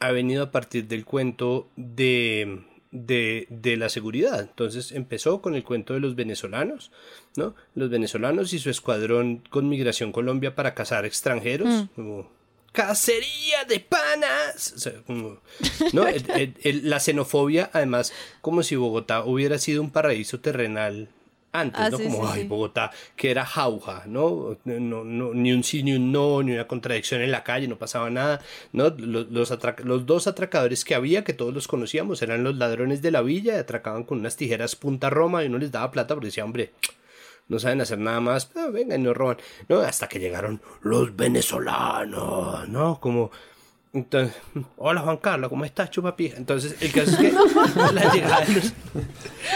ha venido a partir del cuento de, de, de, la seguridad. Entonces empezó con el cuento de los venezolanos, ¿no? Los venezolanos y su escuadrón con Migración Colombia para cazar extranjeros. Mm. Como, cacería de panas. O sea, como, ¿no? la xenofobia, además, como si Bogotá hubiera sido un paraíso terrenal antes, ah, ¿no? Como, ay, Bogotá, que era jauja, ¿no? No, ¿no? Ni un sí, ni un no, ni una contradicción en la calle, no pasaba nada, ¿no? Los, los, dos atracadores que había, que todos los conocíamos, eran los ladrones de la villa, y atracaban con unas tijeras punta Roma y uno les daba plata porque decía, hombre, no saben hacer nada más, pero vengan y nos roban, ¿no? Hasta que llegaron los venezolanos, ¿no? Como entonces, hola Juan Carlos, ¿cómo estás, chupapija? Entonces, el caso es que la llegada de los...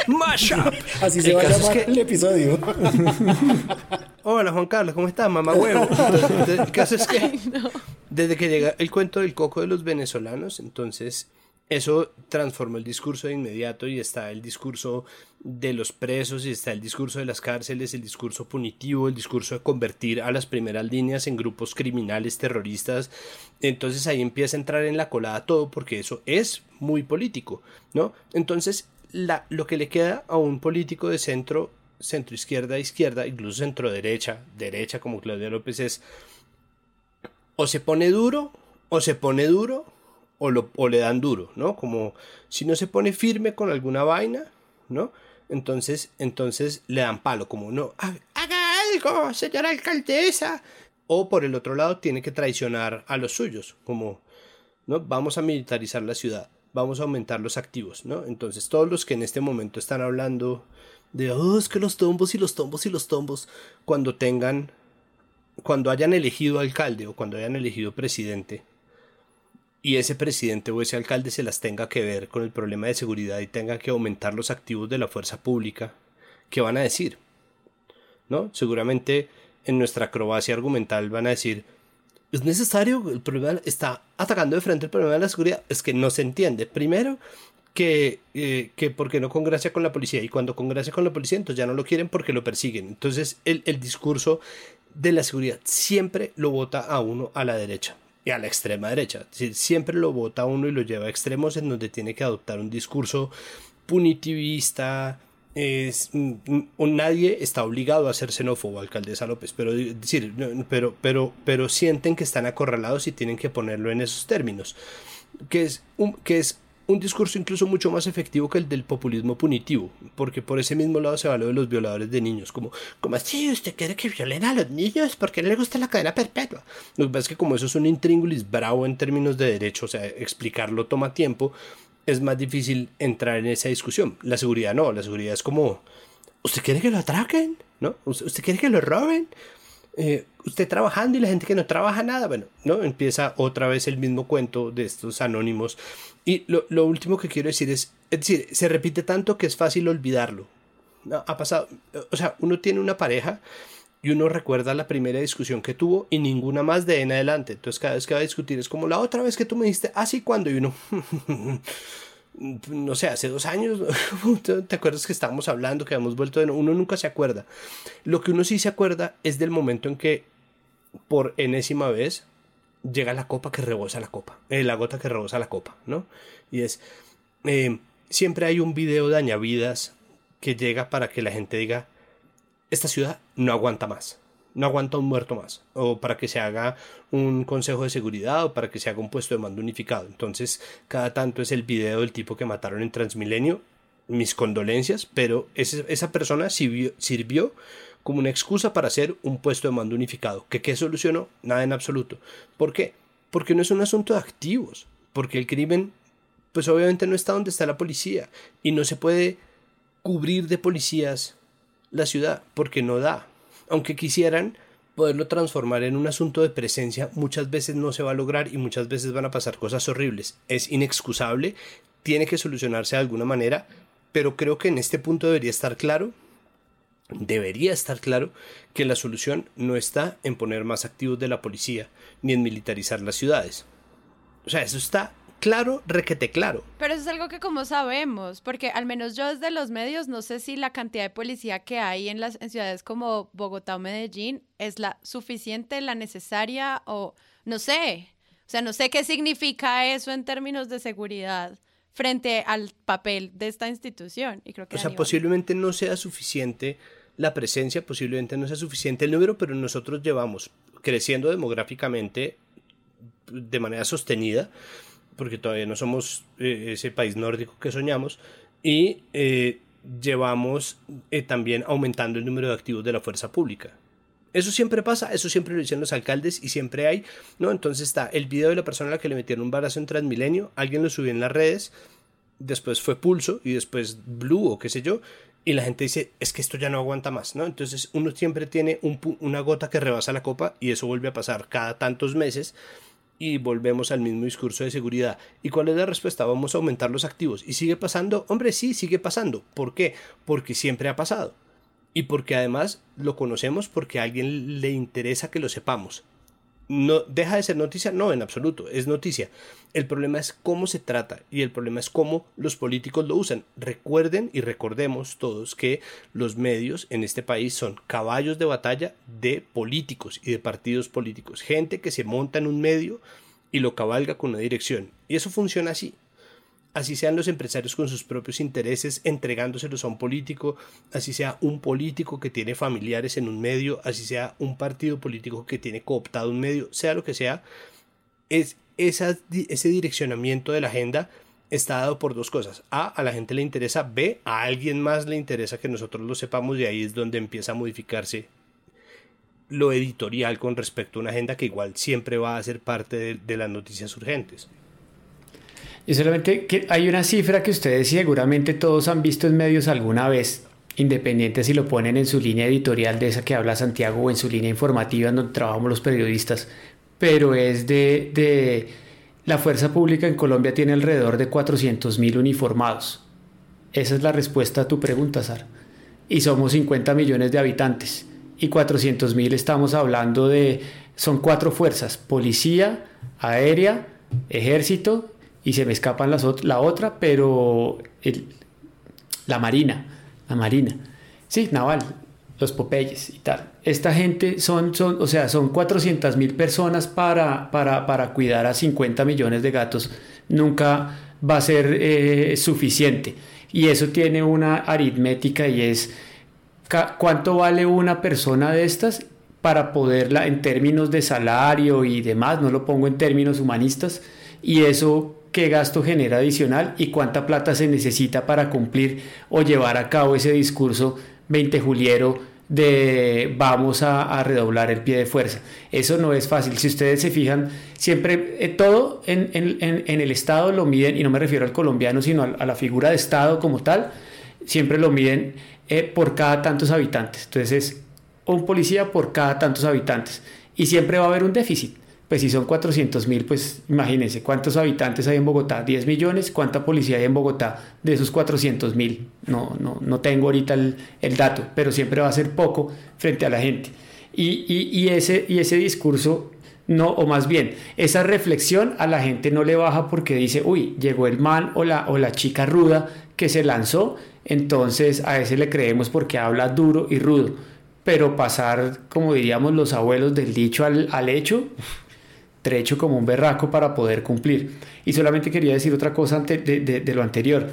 ¡Mashup! Así se va a llamar el episodio. hola Juan Carlos, ¿cómo estás, mamá huevo? Entonces, el caso es que desde que llega el cuento del coco de los venezolanos, entonces eso transformó el discurso de inmediato y está el discurso de los presos y está el discurso de las cárceles, el discurso punitivo, el discurso de convertir a las primeras líneas en grupos criminales, terroristas. Entonces ahí empieza a entrar en la colada todo porque eso es muy político, ¿no? Entonces lo que le queda a un político de centro, centro izquierda, izquierda, incluso centro derecha, derecha como Claudia López es o se pone duro o se pone duro o, lo, o le dan duro, ¿no? Como si no se pone firme con alguna vaina, ¿no? Entonces, entonces le dan palo, como no, haga algo, señora alcaldesa. O por el otro lado, tiene que traicionar a los suyos, como, ¿no? Vamos a militarizar la ciudad, vamos a aumentar los activos, ¿no? Entonces, todos los que en este momento están hablando de, oh, es que los tombos y los tombos y los tombos, cuando tengan, cuando hayan elegido alcalde o cuando hayan elegido presidente, y ese presidente o ese alcalde se las tenga que ver con el problema de seguridad y tenga que aumentar los activos de la fuerza pública, ¿qué van a decir? ¿No? Seguramente en nuestra acrobacia argumental van a decir, es necesario, el problema está atacando de frente el problema de la seguridad, es que no se entiende. Primero, que, eh, que porque no congracia con la policía y cuando congracia con la policía entonces ya no lo quieren porque lo persiguen. Entonces el, el discurso de la seguridad siempre lo vota a uno a la derecha a la extrema derecha. Siempre lo vota uno y lo lleva a extremos en donde tiene que adoptar un discurso punitivista. Es, nadie está obligado a ser xenófobo, alcaldesa López, pero, decir, pero, pero, pero sienten que están acorralados y tienen que ponerlo en esos términos. Que es, un, que es un discurso incluso mucho más efectivo que el del populismo punitivo, porque por ese mismo lado se va de los violadores de niños, como, como así usted quiere que violen a los niños porque no le gusta la cadena perpetua. Lo que pasa es que como eso es un intríngulis bravo en términos de derecho, o sea, explicarlo toma tiempo, es más difícil entrar en esa discusión. La seguridad no, la seguridad es como, ¿usted quiere que lo atraquen? ¿No? ¿Usted quiere que lo roben? Eh, usted trabajando y la gente que no trabaja nada, bueno, ¿no? Empieza otra vez el mismo cuento de estos anónimos. Y lo, último que quiero decir es, es decir, se repite tanto que es fácil olvidarlo. ¿no? Ha pasado, o sea, uno tiene una pareja y uno recuerda la primera discusión que tuvo y ninguna más de en adelante. Entonces cada vez que va a discutir es como la otra vez que tú me diste, así cuando y uno... no sé, hace dos años, ¿te acuerdas que estábamos hablando, que habíamos vuelto de Uno nunca se acuerda. Lo que uno sí se acuerda es del momento en que, por enésima vez, llega la copa que rebosa la copa, eh, la gota que rebosa la copa, ¿no? Y es, eh, siempre hay un video de añavidas que llega para que la gente diga, esta ciudad no aguanta más no aguanta un muerto más, o para que se haga un consejo de seguridad o para que se haga un puesto de mando unificado. Entonces, cada tanto es el video del tipo que mataron en Transmilenio. Mis condolencias, pero esa persona sirvió, sirvió como una excusa para hacer un puesto de mando unificado. ¿Que qué solucionó? Nada en absoluto. ¿Por qué? Porque no es un asunto de activos, porque el crimen pues obviamente no está donde está la policía y no se puede cubrir de policías la ciudad porque no da. Aunque quisieran poderlo transformar en un asunto de presencia, muchas veces no se va a lograr y muchas veces van a pasar cosas horribles. Es inexcusable, tiene que solucionarse de alguna manera, pero creo que en este punto debería estar claro, debería estar claro que la solución no está en poner más activos de la policía ni en militarizar las ciudades. O sea, eso está claro, requete claro. Pero eso es algo que como sabemos, porque al menos yo desde los medios no sé si la cantidad de policía que hay en las ciudades como Bogotá o Medellín es la suficiente, la necesaria o no sé. O sea, no sé qué significa eso en términos de seguridad frente al papel de esta institución. Y creo que o sea, posiblemente no sea suficiente la presencia, posiblemente no sea suficiente el número, pero nosotros llevamos creciendo demográficamente de manera sostenida porque todavía no somos eh, ese país nórdico que soñamos, y eh, llevamos eh, también aumentando el número de activos de la fuerza pública. Eso siempre pasa, eso siempre lo dicen los alcaldes y siempre hay, ¿no? Entonces está el video de la persona a la que le metieron un balazo en Transmilenio, alguien lo subió en las redes, después fue Pulso y después Blue o qué sé yo, y la gente dice, es que esto ya no aguanta más, ¿no? Entonces uno siempre tiene una gota que rebasa la copa y eso vuelve a pasar cada tantos meses y volvemos al mismo discurso de seguridad. ¿Y cuál es la respuesta? Vamos a aumentar los activos. ¿Y sigue pasando? Hombre, sí, sigue pasando. ¿Por qué? Porque siempre ha pasado. Y porque además lo conocemos porque a alguien le interesa que lo sepamos no deja de ser noticia, no, en absoluto, es noticia. El problema es cómo se trata y el problema es cómo los políticos lo usan. Recuerden y recordemos todos que los medios en este país son caballos de batalla de políticos y de partidos políticos, gente que se monta en un medio y lo cabalga con una dirección. Y eso funciona así así sean los empresarios con sus propios intereses entregándoselos a un político, así sea un político que tiene familiares en un medio, así sea un partido político que tiene cooptado un medio, sea lo que sea, es ese direccionamiento de la agenda está dado por dos cosas. A, a la gente le interesa, B, a alguien más le interesa que nosotros lo sepamos y ahí es donde empieza a modificarse lo editorial con respecto a una agenda que igual siempre va a ser parte de las noticias urgentes. Y solamente hay una cifra que ustedes seguramente todos han visto en medios alguna vez, independiente si lo ponen en su línea editorial de esa que habla Santiago o en su línea informativa donde trabajamos los periodistas, pero es de, de la fuerza pública en Colombia tiene alrededor de 400 mil uniformados. Esa es la respuesta a tu pregunta, Sara. Y somos 50 millones de habitantes. Y 400 mil estamos hablando de, son cuatro fuerzas, policía, aérea, ejército y se me escapan las la otra, pero la Marina, la Marina. Sí, Naval, los Popeyes y tal. Esta gente son, son o sea, son 400 mil personas para, para, para, cuidar a 50 millones de gatos. Nunca va a ser eh, suficiente. Y eso tiene una aritmética y es cuánto vale una persona de estas para poderla en términos de salario y demás, no lo pongo en términos humanistas, y eso qué gasto genera adicional y cuánta plata se necesita para cumplir o llevar a cabo ese discurso 20 juliero de vamos a, redoblar el pie de fuerza. Eso no es fácil. Si ustedes se fijan, siempre eh, todo en, el Estado lo miden, y no me refiero al colombiano, sino a, la figura de Estado como tal, siempre lo miden eh, por cada tantos habitantes. Entonces es un policía por cada tantos habitantes. Y siempre va a haber un déficit pues si son 400 mil, pues imagínense cuántos habitantes hay en Bogotá, 10 millones, cuánta policía hay en Bogotá de esos 400 mil. No, no, no tengo ahorita el, dato, pero siempre va a ser poco frente a la gente. Y, y, ese, y ese discurso, no, o más bien, esa reflexión a la gente no le baja porque dice, uy, llegó el man o la, o la chica ruda que se lanzó, entonces a ese le creemos porque habla duro y rudo. Pero pasar, como diríamos los abuelos, del dicho al, al hecho, trecho como un berraco para poder cumplir. Y solamente quería decir otra cosa antes de, lo anterior.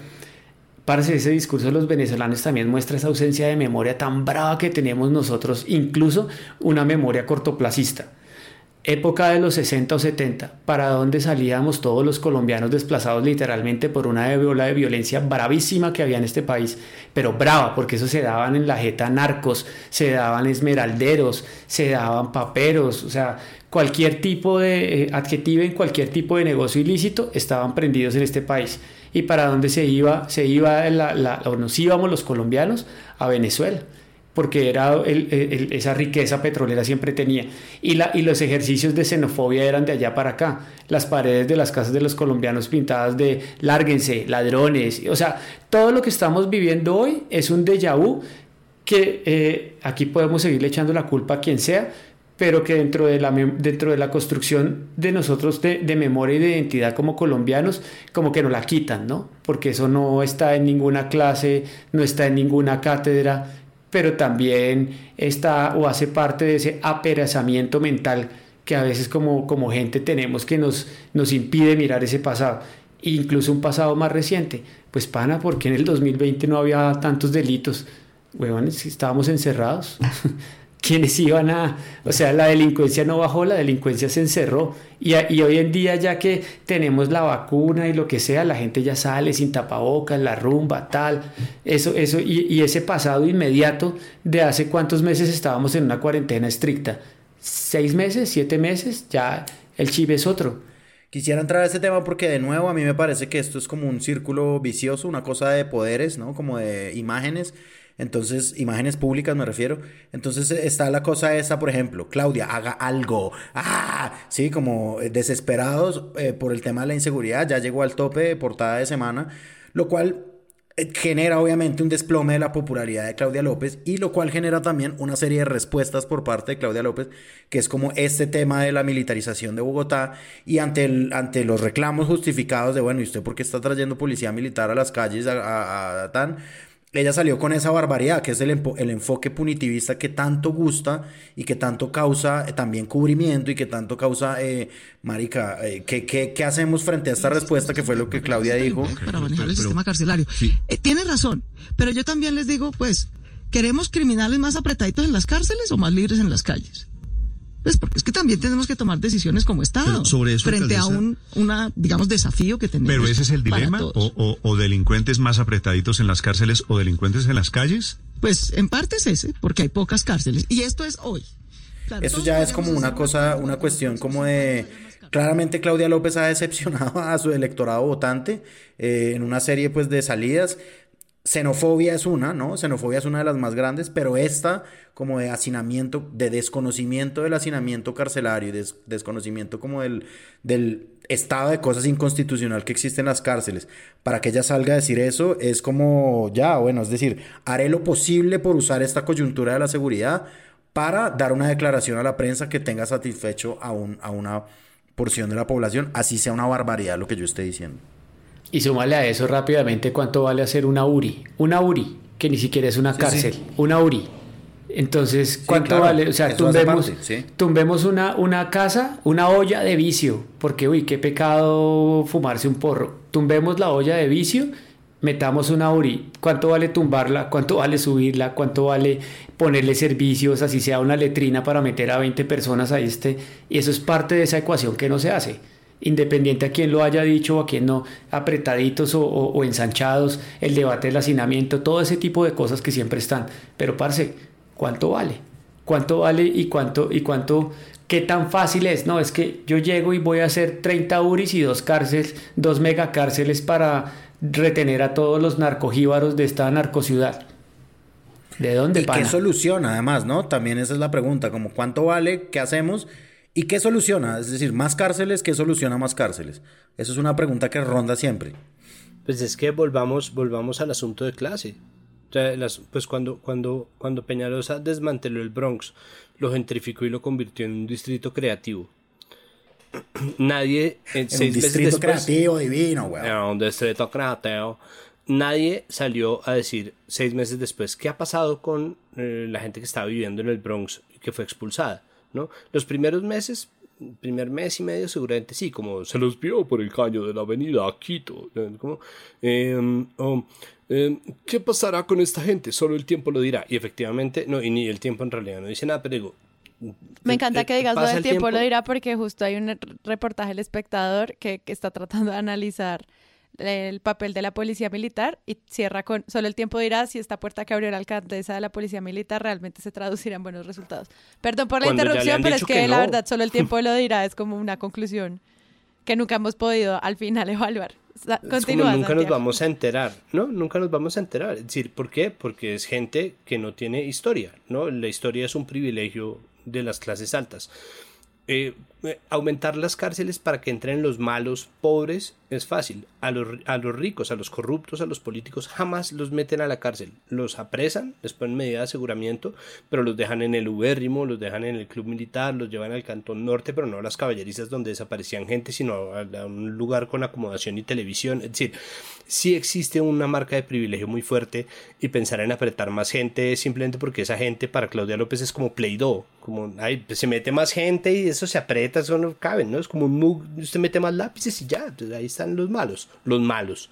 Parece ese discurso de los venezolanos también muestra esa ausencia de memoria tan brava que tenemos nosotros, incluso una memoria cortoplacista. época de los 60 o 70, para donde salíamos todos los colombianos desplazados literalmente por una ola de violencia bravísima que había en este país, pero brava, porque eso se daban en la jeta narcos, se daban esmeralderos, se daban paperos, o sea, cualquier tipo de eh, adjetivo en cualquier tipo de negocio ilícito estaban prendidos en este país. ¿Y para dónde se iba? Se iba la, o nos íbamos los colombianos a Venezuela porque era esa riqueza petrolera siempre tenía. Y, la, y los ejercicios de xenofobia eran de allá para acá. Las paredes de las casas de los colombianos pintadas de lárguense, ladrones. O sea, todo lo que estamos viviendo hoy es un déjà vu que eh, aquí podemos seguirle echando la culpa a quien sea, pero que dentro de la, dentro de la construcción de nosotros de, de, memoria y de identidad como colombianos, como que nos la quitan, ¿no? Porque eso no está en ninguna clase, no está en ninguna cátedra, pero también está o hace parte de ese aperezamiento mental que a veces como, como gente tenemos que nos, nos impide mirar ese pasado, incluso un pasado más reciente. Pues pana, porque en el 2020 no había tantos delitos? Huevones, estábamos encerrados. quienes iban a, o sea, la delincuencia no bajó, la delincuencia se encerró. Y, hoy en día ya que tenemos la vacuna y lo que sea, la gente ya sale sin tapabocas, la rumba, tal, eso, eso, y, ese pasado inmediato de hace cuántos meses estábamos en una cuarentena estricta, seis meses, siete meses, ya el chip es otro. Quisiera entrar a ese tema porque de nuevo a mí me parece que esto es como un círculo vicioso, una cosa de poderes, ¿no? Como de imágenes entonces, imágenes públicas me refiero. Entonces está la cosa esa, por ejemplo, Claudia, haga algo. Ah, sí, como desesperados eh, por el tema de la inseguridad, ya llegó al tope de portada de semana, lo cual eh, genera obviamente un desplome de la popularidad de Claudia López y lo cual genera también una serie de respuestas por parte de Claudia López, que es como este tema de la militarización de Bogotá y ante, el, ante los reclamos justificados de, bueno, ¿y usted por qué está trayendo policía militar a las calles a, a tan? Ella salió con esa barbaridad, que es el, el, enfoque punitivista que tanto gusta y que tanto causa eh, también cubrimiento y que tanto causa, eh, Marica, eh, ¿qué, hacemos frente a esta respuesta que fue lo que Claudia dijo? Para manejar el sistema carcelario. tiene razón, pero yo también les digo, pues, ¿queremos criminales más apretaditos en las cárceles o más libres en las calles? Pues porque es que también tenemos que tomar decisiones como Estado sobre frente a un una, digamos, desafío que tenemos. Pero ese es el dilema, o, o, delincuentes más apretaditos en las cárceles o delincuentes en las calles. Pues en parte es ese, porque hay pocas cárceles. Y esto es hoy. Eso ya es como una cosa, una cuestión como de... Claramente Claudia López ha decepcionado a su electorado votante eh, en una serie pues de salidas. Xenofobia es una, ¿no? Xenofobia es una de las más grandes, pero esta como de hacinamiento, de desconocimiento del hacinamiento carcelario desconocimiento como del, del estado de cosas inconstitucional que existe en las cárceles, para que ella salga a decir eso, es como, ya, bueno, es decir, haré lo posible por usar esta coyuntura de la seguridad para dar una declaración a la prensa que tenga satisfecho a, un, a una porción de la población, así sea una barbaridad lo que yo esté diciendo. Y súmale a eso rápidamente cuánto vale hacer una URI. Una URI, que ni siquiera es una cárcel. Una URI. Entonces, ¿cuánto vale? O sea, tumbemos, tumbemos una, una casa, una olla de vicio, porque, uy, qué pecado fumarse un porro. Tumbemos la olla de vicio, metamos una URI. ¿Cuánto vale tumbarla? ¿Cuánto vale subirla? ¿Cuánto vale ponerle servicios, así sea una letrina para meter a 20 personas a este? Y eso es parte de esa ecuación que no se hace independiente a quien lo haya dicho o a quien no, apretaditos o, ensanchados, el debate del hacinamiento, todo ese tipo de cosas que siempre están. Pero, parce, ¿cuánto vale? ¿Cuánto vale y cuánto, y cuánto, qué tan fácil es? No, es que yo llego y voy a hacer 30 URIs y dos cárceles, dos megacárceles para retener a todos los narcojíbaros de esta narcociudad. ¿De dónde, ¿Y qué soluciona además, no? También esa es la pregunta, como cuánto vale, qué hacemos ¿Y qué soluciona? Es decir, más cárceles, ¿qué soluciona más cárceles? Eso es una pregunta que ronda siempre. Pues es que volvamos, volvamos al asunto de clase. pues cuando, cuando, cuando Peñalosa desmanteló el Bronx, lo gentrificó y lo convirtió en un distrito creativo. Nadie, en, un distrito creativo divino, güey. un distrito creativo. Nadie salió a decir seis meses después qué ha pasado con eh, la gente que estaba viviendo en el Bronx y que fue expulsada. Los primeros meses, primer mes y medio seguramente sí, como se los vio por el caño de la avenida Quito. Em, em, ¿Qué pasará con esta gente? Solo el tiempo lo dirá. Y efectivamente, no, y ni el tiempo en realidad no dice nada, pero digo, Me encanta eh, que digas lo del el tiempo, tiempo. lo dirá porque justo hay un reportaje del espectador que, que está tratando de analizar el papel de la policía militar y cierra con solo el tiempo dirá si esta puerta que abrió la alcaldesa de la policía militar realmente se traducirá en buenos resultados. Perdón por la Cuando interrupción, pero es que, que la no. verdad solo el tiempo lo dirá, es como una conclusión que nunca hemos podido al final evaluar. Continúa, nunca nos Santiago. vamos a enterar, ¿no? Nunca nos vamos a enterar. Es decir, ¿por qué? Porque es gente que no tiene historia, ¿no? La historia es un privilegio de las clases altas. Eh, aumentar las cárceles para que entren los malos pobres es fácil. A los, a los ricos, a los corruptos, a los políticos jamás los meten a la cárcel. Los apresan, les ponen medida de aseguramiento, pero los dejan en el ubérrimo, los dejan en el club militar, los llevan al cantón norte, pero no a las caballerizas donde desaparecían gente, sino a, un lugar con acomodación y televisión. Es decir, sí existe una marca de privilegio muy fuerte y pensar en apretar más gente simplemente porque esa gente para Claudia López es como Play-Doh, como ay, pues se mete más gente y eso se no cabe, ¿no? Es como un mug, usted mete más lápices y ya, ahí están los malos, los malos.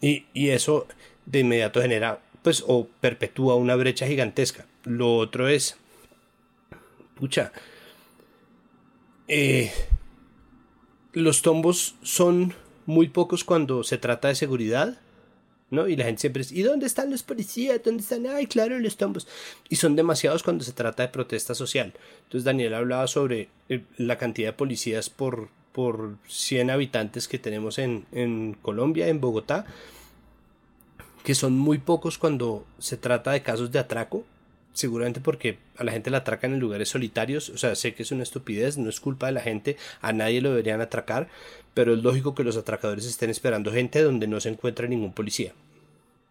Y, y eso de inmediato genera, pues, o perpetúa una brecha gigantesca. Lo otro es, pucha, eh, los tombos son muy pocos cuando se trata de seguridad, ¿no? Y la gente siempre dice, ¿y dónde están los policías? ¿Dónde están? Ay, claro, los tombos. Y son demasiados cuando se trata de protesta social. Entonces Daniel hablaba sobre eh, la cantidad de policías por, por 100 habitantes que tenemos en, en Colombia, en Bogotá, que son muy pocos cuando se trata de casos de atraco, seguramente porque a la gente la atracan en lugares solitarios, o sea, sé que es una estupidez, no es culpa de la gente, a nadie lo deberían atracar, pero es lógico que los atracadores estén esperando gente donde no se encuentra ningún policía.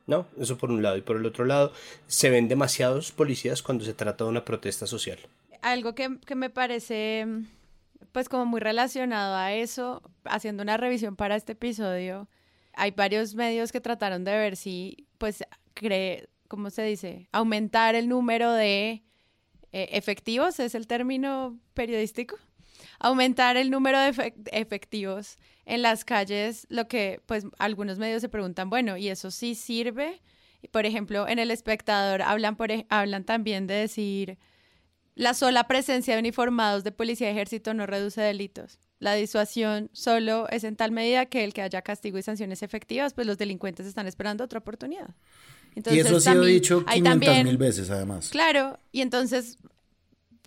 ¿No? Eso por un lado. Y por el otro lado, se ven demasiados policías cuando se trata de una protesta social. Algo que, que me parece, pues como muy relacionado a eso, haciendo una revisión para este episodio, hay varios medios que trataron de ver si, pues, cree, ¿cómo se dice? Aumentar el número de eh, efectivos, es el término periodístico. Aumentar el número de efe- efectivos en las calles, lo que pues algunos medios se preguntan, bueno, ¿y eso sí sirve? Por ejemplo, en El Espectador hablan, por, hablan también de decir, la sola presencia de uniformados de policía y ejército no reduce delitos. La disuasión solo es en tal medida que el que haya castigo y sanciones efectivas, pues los delincuentes están esperando otra oportunidad. Y eso ha sido también- dicho hay 500 también- mil veces, además. Claro, y entonces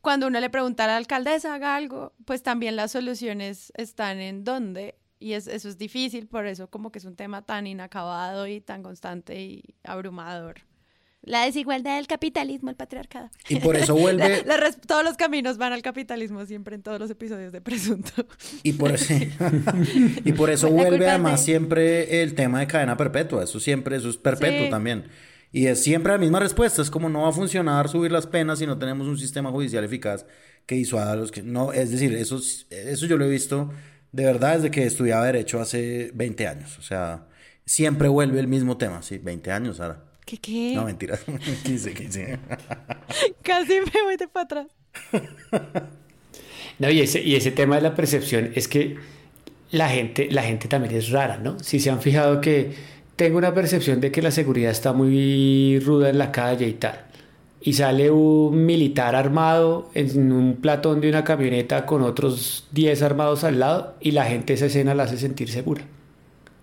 cuando uno le pregunta a la alcaldesa haga algo, pues también las soluciones están en dónde. Y es, eso es difícil, por eso como que es un tema tan inacabado y tan constante y abrumador. La desigualdad del capitalismo, el patriarcado. Y por eso vuelve- La- la todos los caminos van al capitalismo siempre en todos los episodios de Presunto. Y por eso, y por eso vuelve además de- siempre el tema de cadena perpetua. Eso siempre, eso es perpetuo Sí. también. Y es siempre la misma respuesta. Es como no va a funcionar subir las penas si no tenemos un sistema judicial eficaz que disuada a los que... No, es decir, eso, es- eso yo lo he visto de verdad desde que estudiaba Derecho hace 20 años. O sea, siempre vuelve el mismo tema. Sí, 20 años ahora. ¿Qué qué? No, mentira. 15, 15. Casi me voy de para atrás. No, y ese, y ese tema de la percepción es que la gente, la gente también es rara, ¿no? Si se han fijado que tengo una percepción de que la seguridad está muy ruda en la calle y tal. Y sale un militar armado en un platón de una camioneta con otros 10 armados al lado y la gente esa escena la hace sentir segura.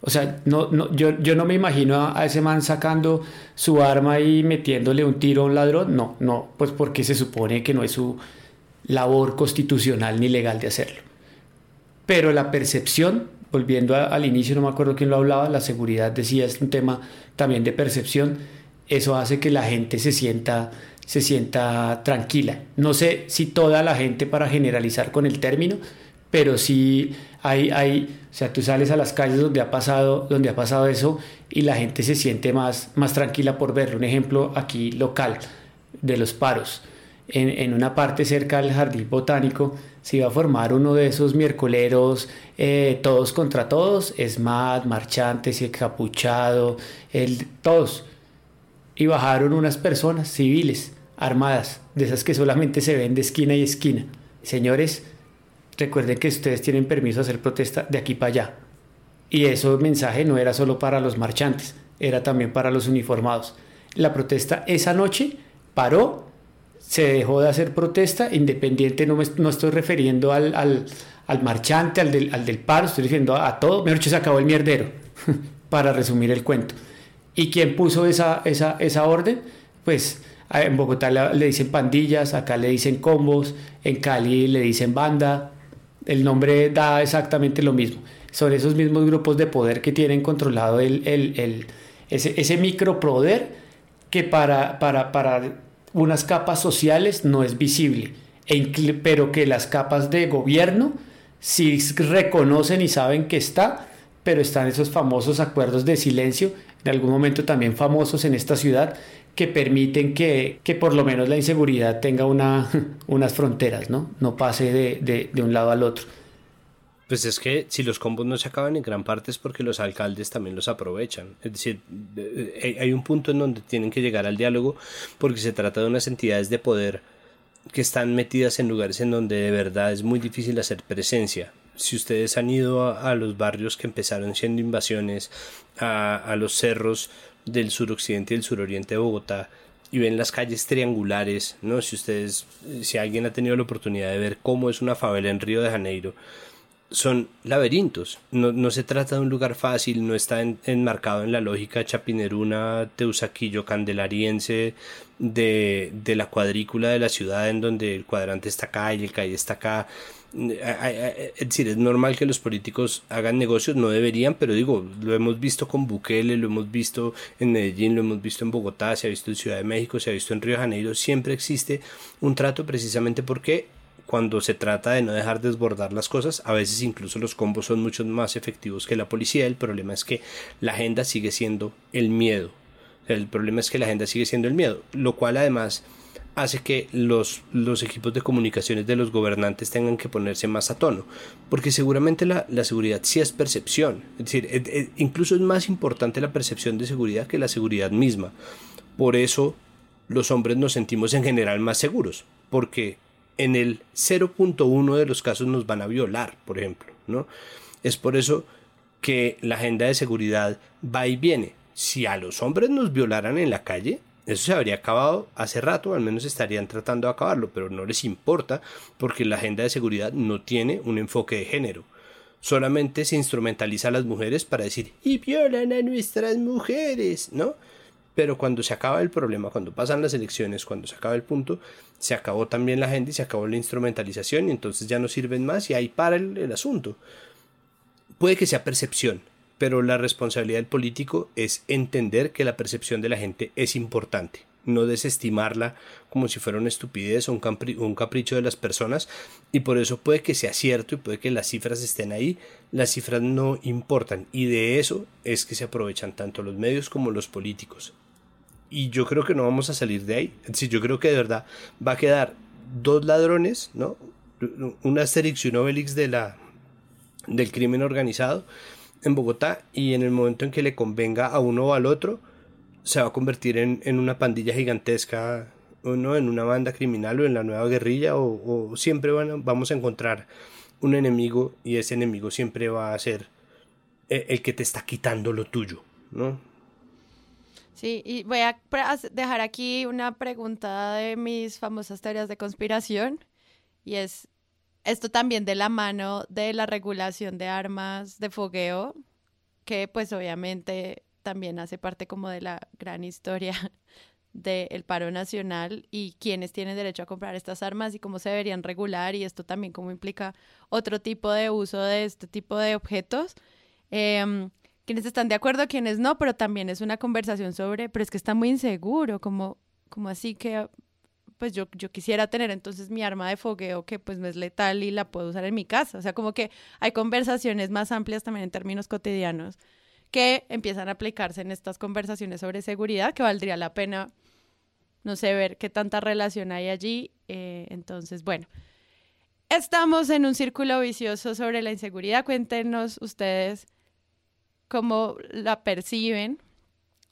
O sea, no, no, yo, yo no me imagino a, ese man sacando su arma y metiéndole un tiro a un ladrón. No, no, pues porque se supone que no es su labor constitucional ni legal de hacerlo. Pero la percepción, volviendo al inicio, no me acuerdo quién lo hablaba, la seguridad decía, es un tema también de percepción, eso hace que la gente se sienta, se sienta tranquila. No sé si toda la gente para generalizar con el término, pero sí hay, hay, o sea, tú sales a las calles donde ha pasado, donde ha pasado eso y la gente se siente más, más tranquila por verlo. Un ejemplo aquí local de los paros. En, en una parte cerca del jardín botánico se iba a formar uno de esos miércoleros eh, todos contra todos, SMAT, marchantes y capuchado, todos. Y bajaron unas personas civiles, armadas, de esas que solamente se ven de esquina y esquina. Señores, recuerden que ustedes tienen permiso de hacer protesta de aquí para allá. Y ese mensaje no era solo para los marchantes, era también para los uniformados. La protesta esa noche paró, se dejó de hacer protesta, independiente, no, me, no estoy refiriendo al, al, al marchante, al del, al del, paro, estoy refiriendo a, a todo, mejor dicho, se acabó el mierdero, para resumir el cuento. ¿Y quién puso esa, esa, esa orden? Pues en Bogotá le dicen pandillas, acá le dicen combos, en Cali le dicen banda, el nombre da exactamente lo mismo. Son esos mismos grupos de poder que tienen controlado el, el, ese, ese micropoder que para, para, para unas capas sociales no es visible, e pero que las capas de gobierno sí reconocen y saben que está, pero están esos famosos acuerdos de silencio, en algún momento también famosos en esta ciudad, que permiten que, que por lo menos la inseguridad tenga una, unas fronteras, ¿no? No pase de, de, de un lado al otro. Pues es que si los combos no se acaban en gran parte es porque los alcaldes también los aprovechan. Es decir, hay un punto en donde tienen que llegar al diálogo porque se trata de unas entidades de poder que están metidas en lugares en donde de verdad es muy difícil hacer presencia. Si ustedes han ido a, los barrios que empezaron siendo invasiones, a, a los cerros del suroccidente y del suroriente de Bogotá, y ven las calles triangulares, ¿no? Si ustedes, si alguien ha tenido la oportunidad de ver cómo es una favela en Río de Janeiro, son laberintos. No, no, se trata de un lugar fácil, no está enmarcado en la lógica chapineruna, teusaquillo, candelariense de, de, la cuadrícula de la ciudad en donde el cuadrante está acá y el calle está acá. Es decir, es normal que los políticos hagan negocios, no deberían, pero digo, lo hemos visto con Bukele, lo hemos visto en Medellín, lo hemos visto en Bogotá, se ha visto en Ciudad de México, se ha visto en Río de Janeiro, siempre existe un trato precisamente porque cuando se trata de no dejar desbordar las cosas, a veces incluso los combos son mucho más efectivos que la policía, el problema es que la agenda sigue siendo el miedo, el problema es que la agenda sigue siendo el miedo, lo cual además hace que los, los equipos de comunicaciones de los gobernantes tengan que ponerse más a tono, porque seguramente la, la seguridad sí es percepción, es decir, es, es, incluso es más importante la percepción de seguridad que la seguridad misma. Por eso los hombres nos sentimos en general más seguros, porque en el 0.1 de los casos nos van a violar, por ejemplo, ¿no? Es por eso que la agenda de seguridad va y viene. Si a los hombres nos violaran en la calle, eso se habría acabado hace rato, al menos estarían tratando de acabarlo, pero no les importa porque la agenda de seguridad no tiene un enfoque de género. Solamente se instrumentaliza a las mujeres para decir y violan a nuestras mujeres, ¿no? Pero cuando se acaba el problema, cuando pasan las elecciones, cuando se acaba el punto, se acabó también la agenda y se acabó la instrumentalización y entonces ya no sirven más y ahí para el, el asunto. Puede que sea percepción, pero la responsabilidad del político es entender que la percepción de la gente es importante, no desestimarla como si fuera una estupidez o un, capri un, capricho de las personas y por eso puede que sea cierto y puede que las cifras estén ahí, las cifras no importan y de eso es que se aprovechan tanto los medios como los políticos. Y yo creo que no vamos a salir de ahí. Decir, yo creo que de verdad va a quedar dos ladrones, ¿no? Un Asterix y un Obelix de la, del crimen organizado en Bogotá y en el momento en que le convenga a uno o al otro, se va a convertir en, en una pandilla gigantesca, ¿no? en una banda criminal o en la nueva guerrilla, o, o siempre van, vamos a encontrar un enemigo y ese enemigo siempre va a ser el, el que te está quitando lo tuyo, ¿no? Sí, y voy a dejar aquí una pregunta de mis famosas teorías de conspiración, y es, esto también de la mano de la regulación de armas de fogueo, que pues obviamente también hace parte como de la gran historia del paro nacional y quienes tienen derecho a comprar estas armas y cómo se deberían regular y esto también cómo implica otro tipo de uso de este tipo de objetos. Eh, quienes están de acuerdo, quienes no, pero también es una conversación sobre, pero es que está muy inseguro, como, como así que pues yo, yo quisiera tener entonces mi arma de fogueo que pues no es letal y la puedo usar en mi casa. O sea, como que hay conversaciones más amplias también en términos cotidianos que empiezan a aplicarse en estas conversaciones sobre seguridad, que valdría la pena, no sé, ver qué tanta relación hay allí. Eh, entonces, bueno, estamos en un círculo vicioso sobre la inseguridad. Cuéntenos ustedes cómo la perciben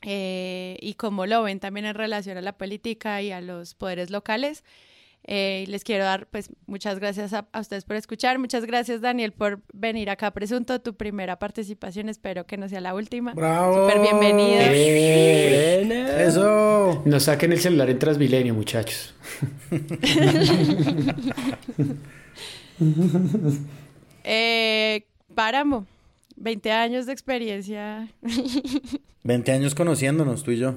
eh, y cómo lo ven también en relación a la política y a los poderes locales. Eh, les quiero dar pues muchas gracias a, ustedes por escuchar. Muchas gracias Daniel por venir acá a Presunto, tu primera participación. Espero que no sea la última. Bravo. Súper bienvenido. Eso. No saquen el celular en Transmilenio, muchachos. eh, Páramo, 20 años de experiencia. 20 años conociéndonos, tú y yo.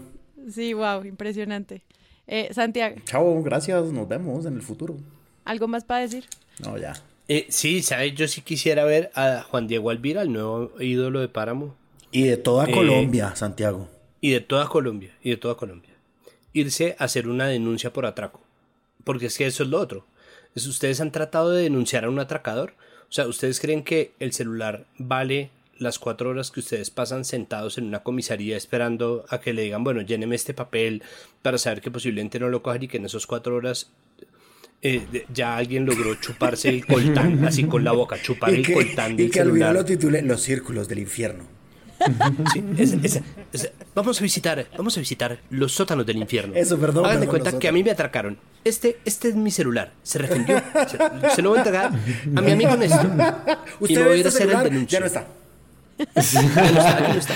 Sí, wow, impresionante. Eh, Santiago. Chao, gracias, nos vemos en el futuro. ¿Algo más para decir? No, ya. Eh, sí, ¿sabes? Yo sí quisiera ver a Juan Diego Alvira, el nuevo ídolo de Páramo. Y de toda Eh, Colombia, Santiago. Y de toda Colombia, y de toda Colombia. Irse a hacer una denuncia por atraco. Porque es que eso es lo otro. Es, ustedes han tratado de denunciar a un atracador. O sea, ¿ustedes creen que el celular vale las cuatro horas que ustedes pasan sentados en una comisaría esperando a que le digan, bueno, lléneme este papel para saber que posiblemente no lo cojan y que en esas cuatro horas eh, de- ya alguien logró chuparse el coltán, así con la boca, chupar Y el que, coltán y del que al video celular. lo titule Los círculos del infierno. Sí, vamos a visitar, vamos a visitar los sótanos del infierno. Eso, perdón, Hagan de cuenta que a mí me atracaron. Este, este es mi celular. Se refundió. Se, se lo voy a entregar a mi amigo Néstor. y Usted me ve voy a ir este a hacer el denuncio. ya no está. Aquí no está, aquí no está.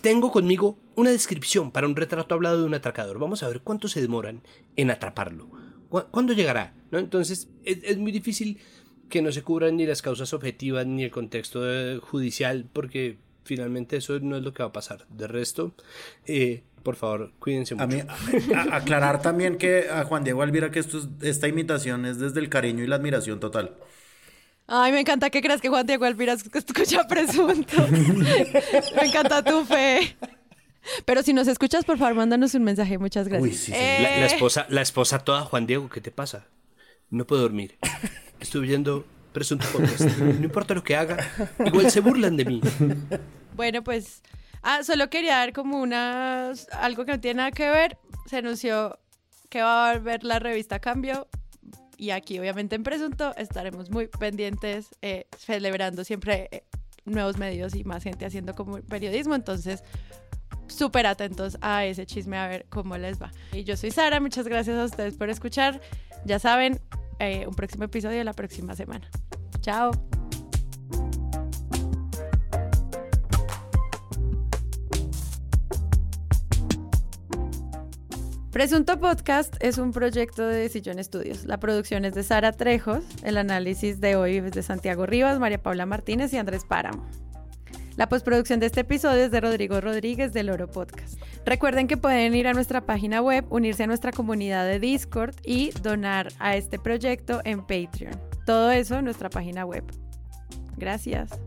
Tengo conmigo una descripción para un retrato hablado de un atracador. Vamos a ver cuánto se demoran en atraparlo. ¿Cu- ¿Cuándo llegará? ¿No? Entonces, es, es muy difícil que no se cubran ni las causas objetivas ni el contexto eh, judicial, porque finalmente eso no es lo que va a pasar. De resto, eh, por favor, cuídense mucho. A mí, a- aclarar también que a Juan Diego Alvira que esto es- esta imitación es desde el cariño y la admiración total. Ay, me encanta que creas que Juan Diego Alvira escucha presunto. me encanta tu fe. Pero si nos escuchas, por favor, mándanos un mensaje. Muchas gracias. Eh, La, la esposa, la esposa toda, Juan Diego, ¿qué te pasa? No puedo dormir. Estoy viendo Presunto. No importa lo que haga, igual se burlan de mí. Bueno, pues, ah, solo quería dar como una, algo que no tiene nada que ver. Se anunció que va a volver la revista Cambio y aquí obviamente en Presunto estaremos muy pendientes, eh, celebrando siempre eh, nuevos medios y más gente haciendo como periodismo, entonces súper atentos a ese chisme a ver cómo les va. Y yo soy Sara, muchas gracias a ustedes por escuchar. Ya saben, eh, un próximo episodio la próxima semana. Chao. Presunto Podcast es un proyecto de Sillón Estudios. La producción es de Sara Trejos, el análisis de hoy es de Santiago Rivas, María Paula Martínez y Andrés Páramo. La postproducción de este episodio es de Rodrigo Rodríguez del Oro Podcast. Recuerden que pueden ir a nuestra página web, unirse a nuestra comunidad de Discord y donar a este proyecto en Patreon. Todo eso en nuestra página web. Gracias.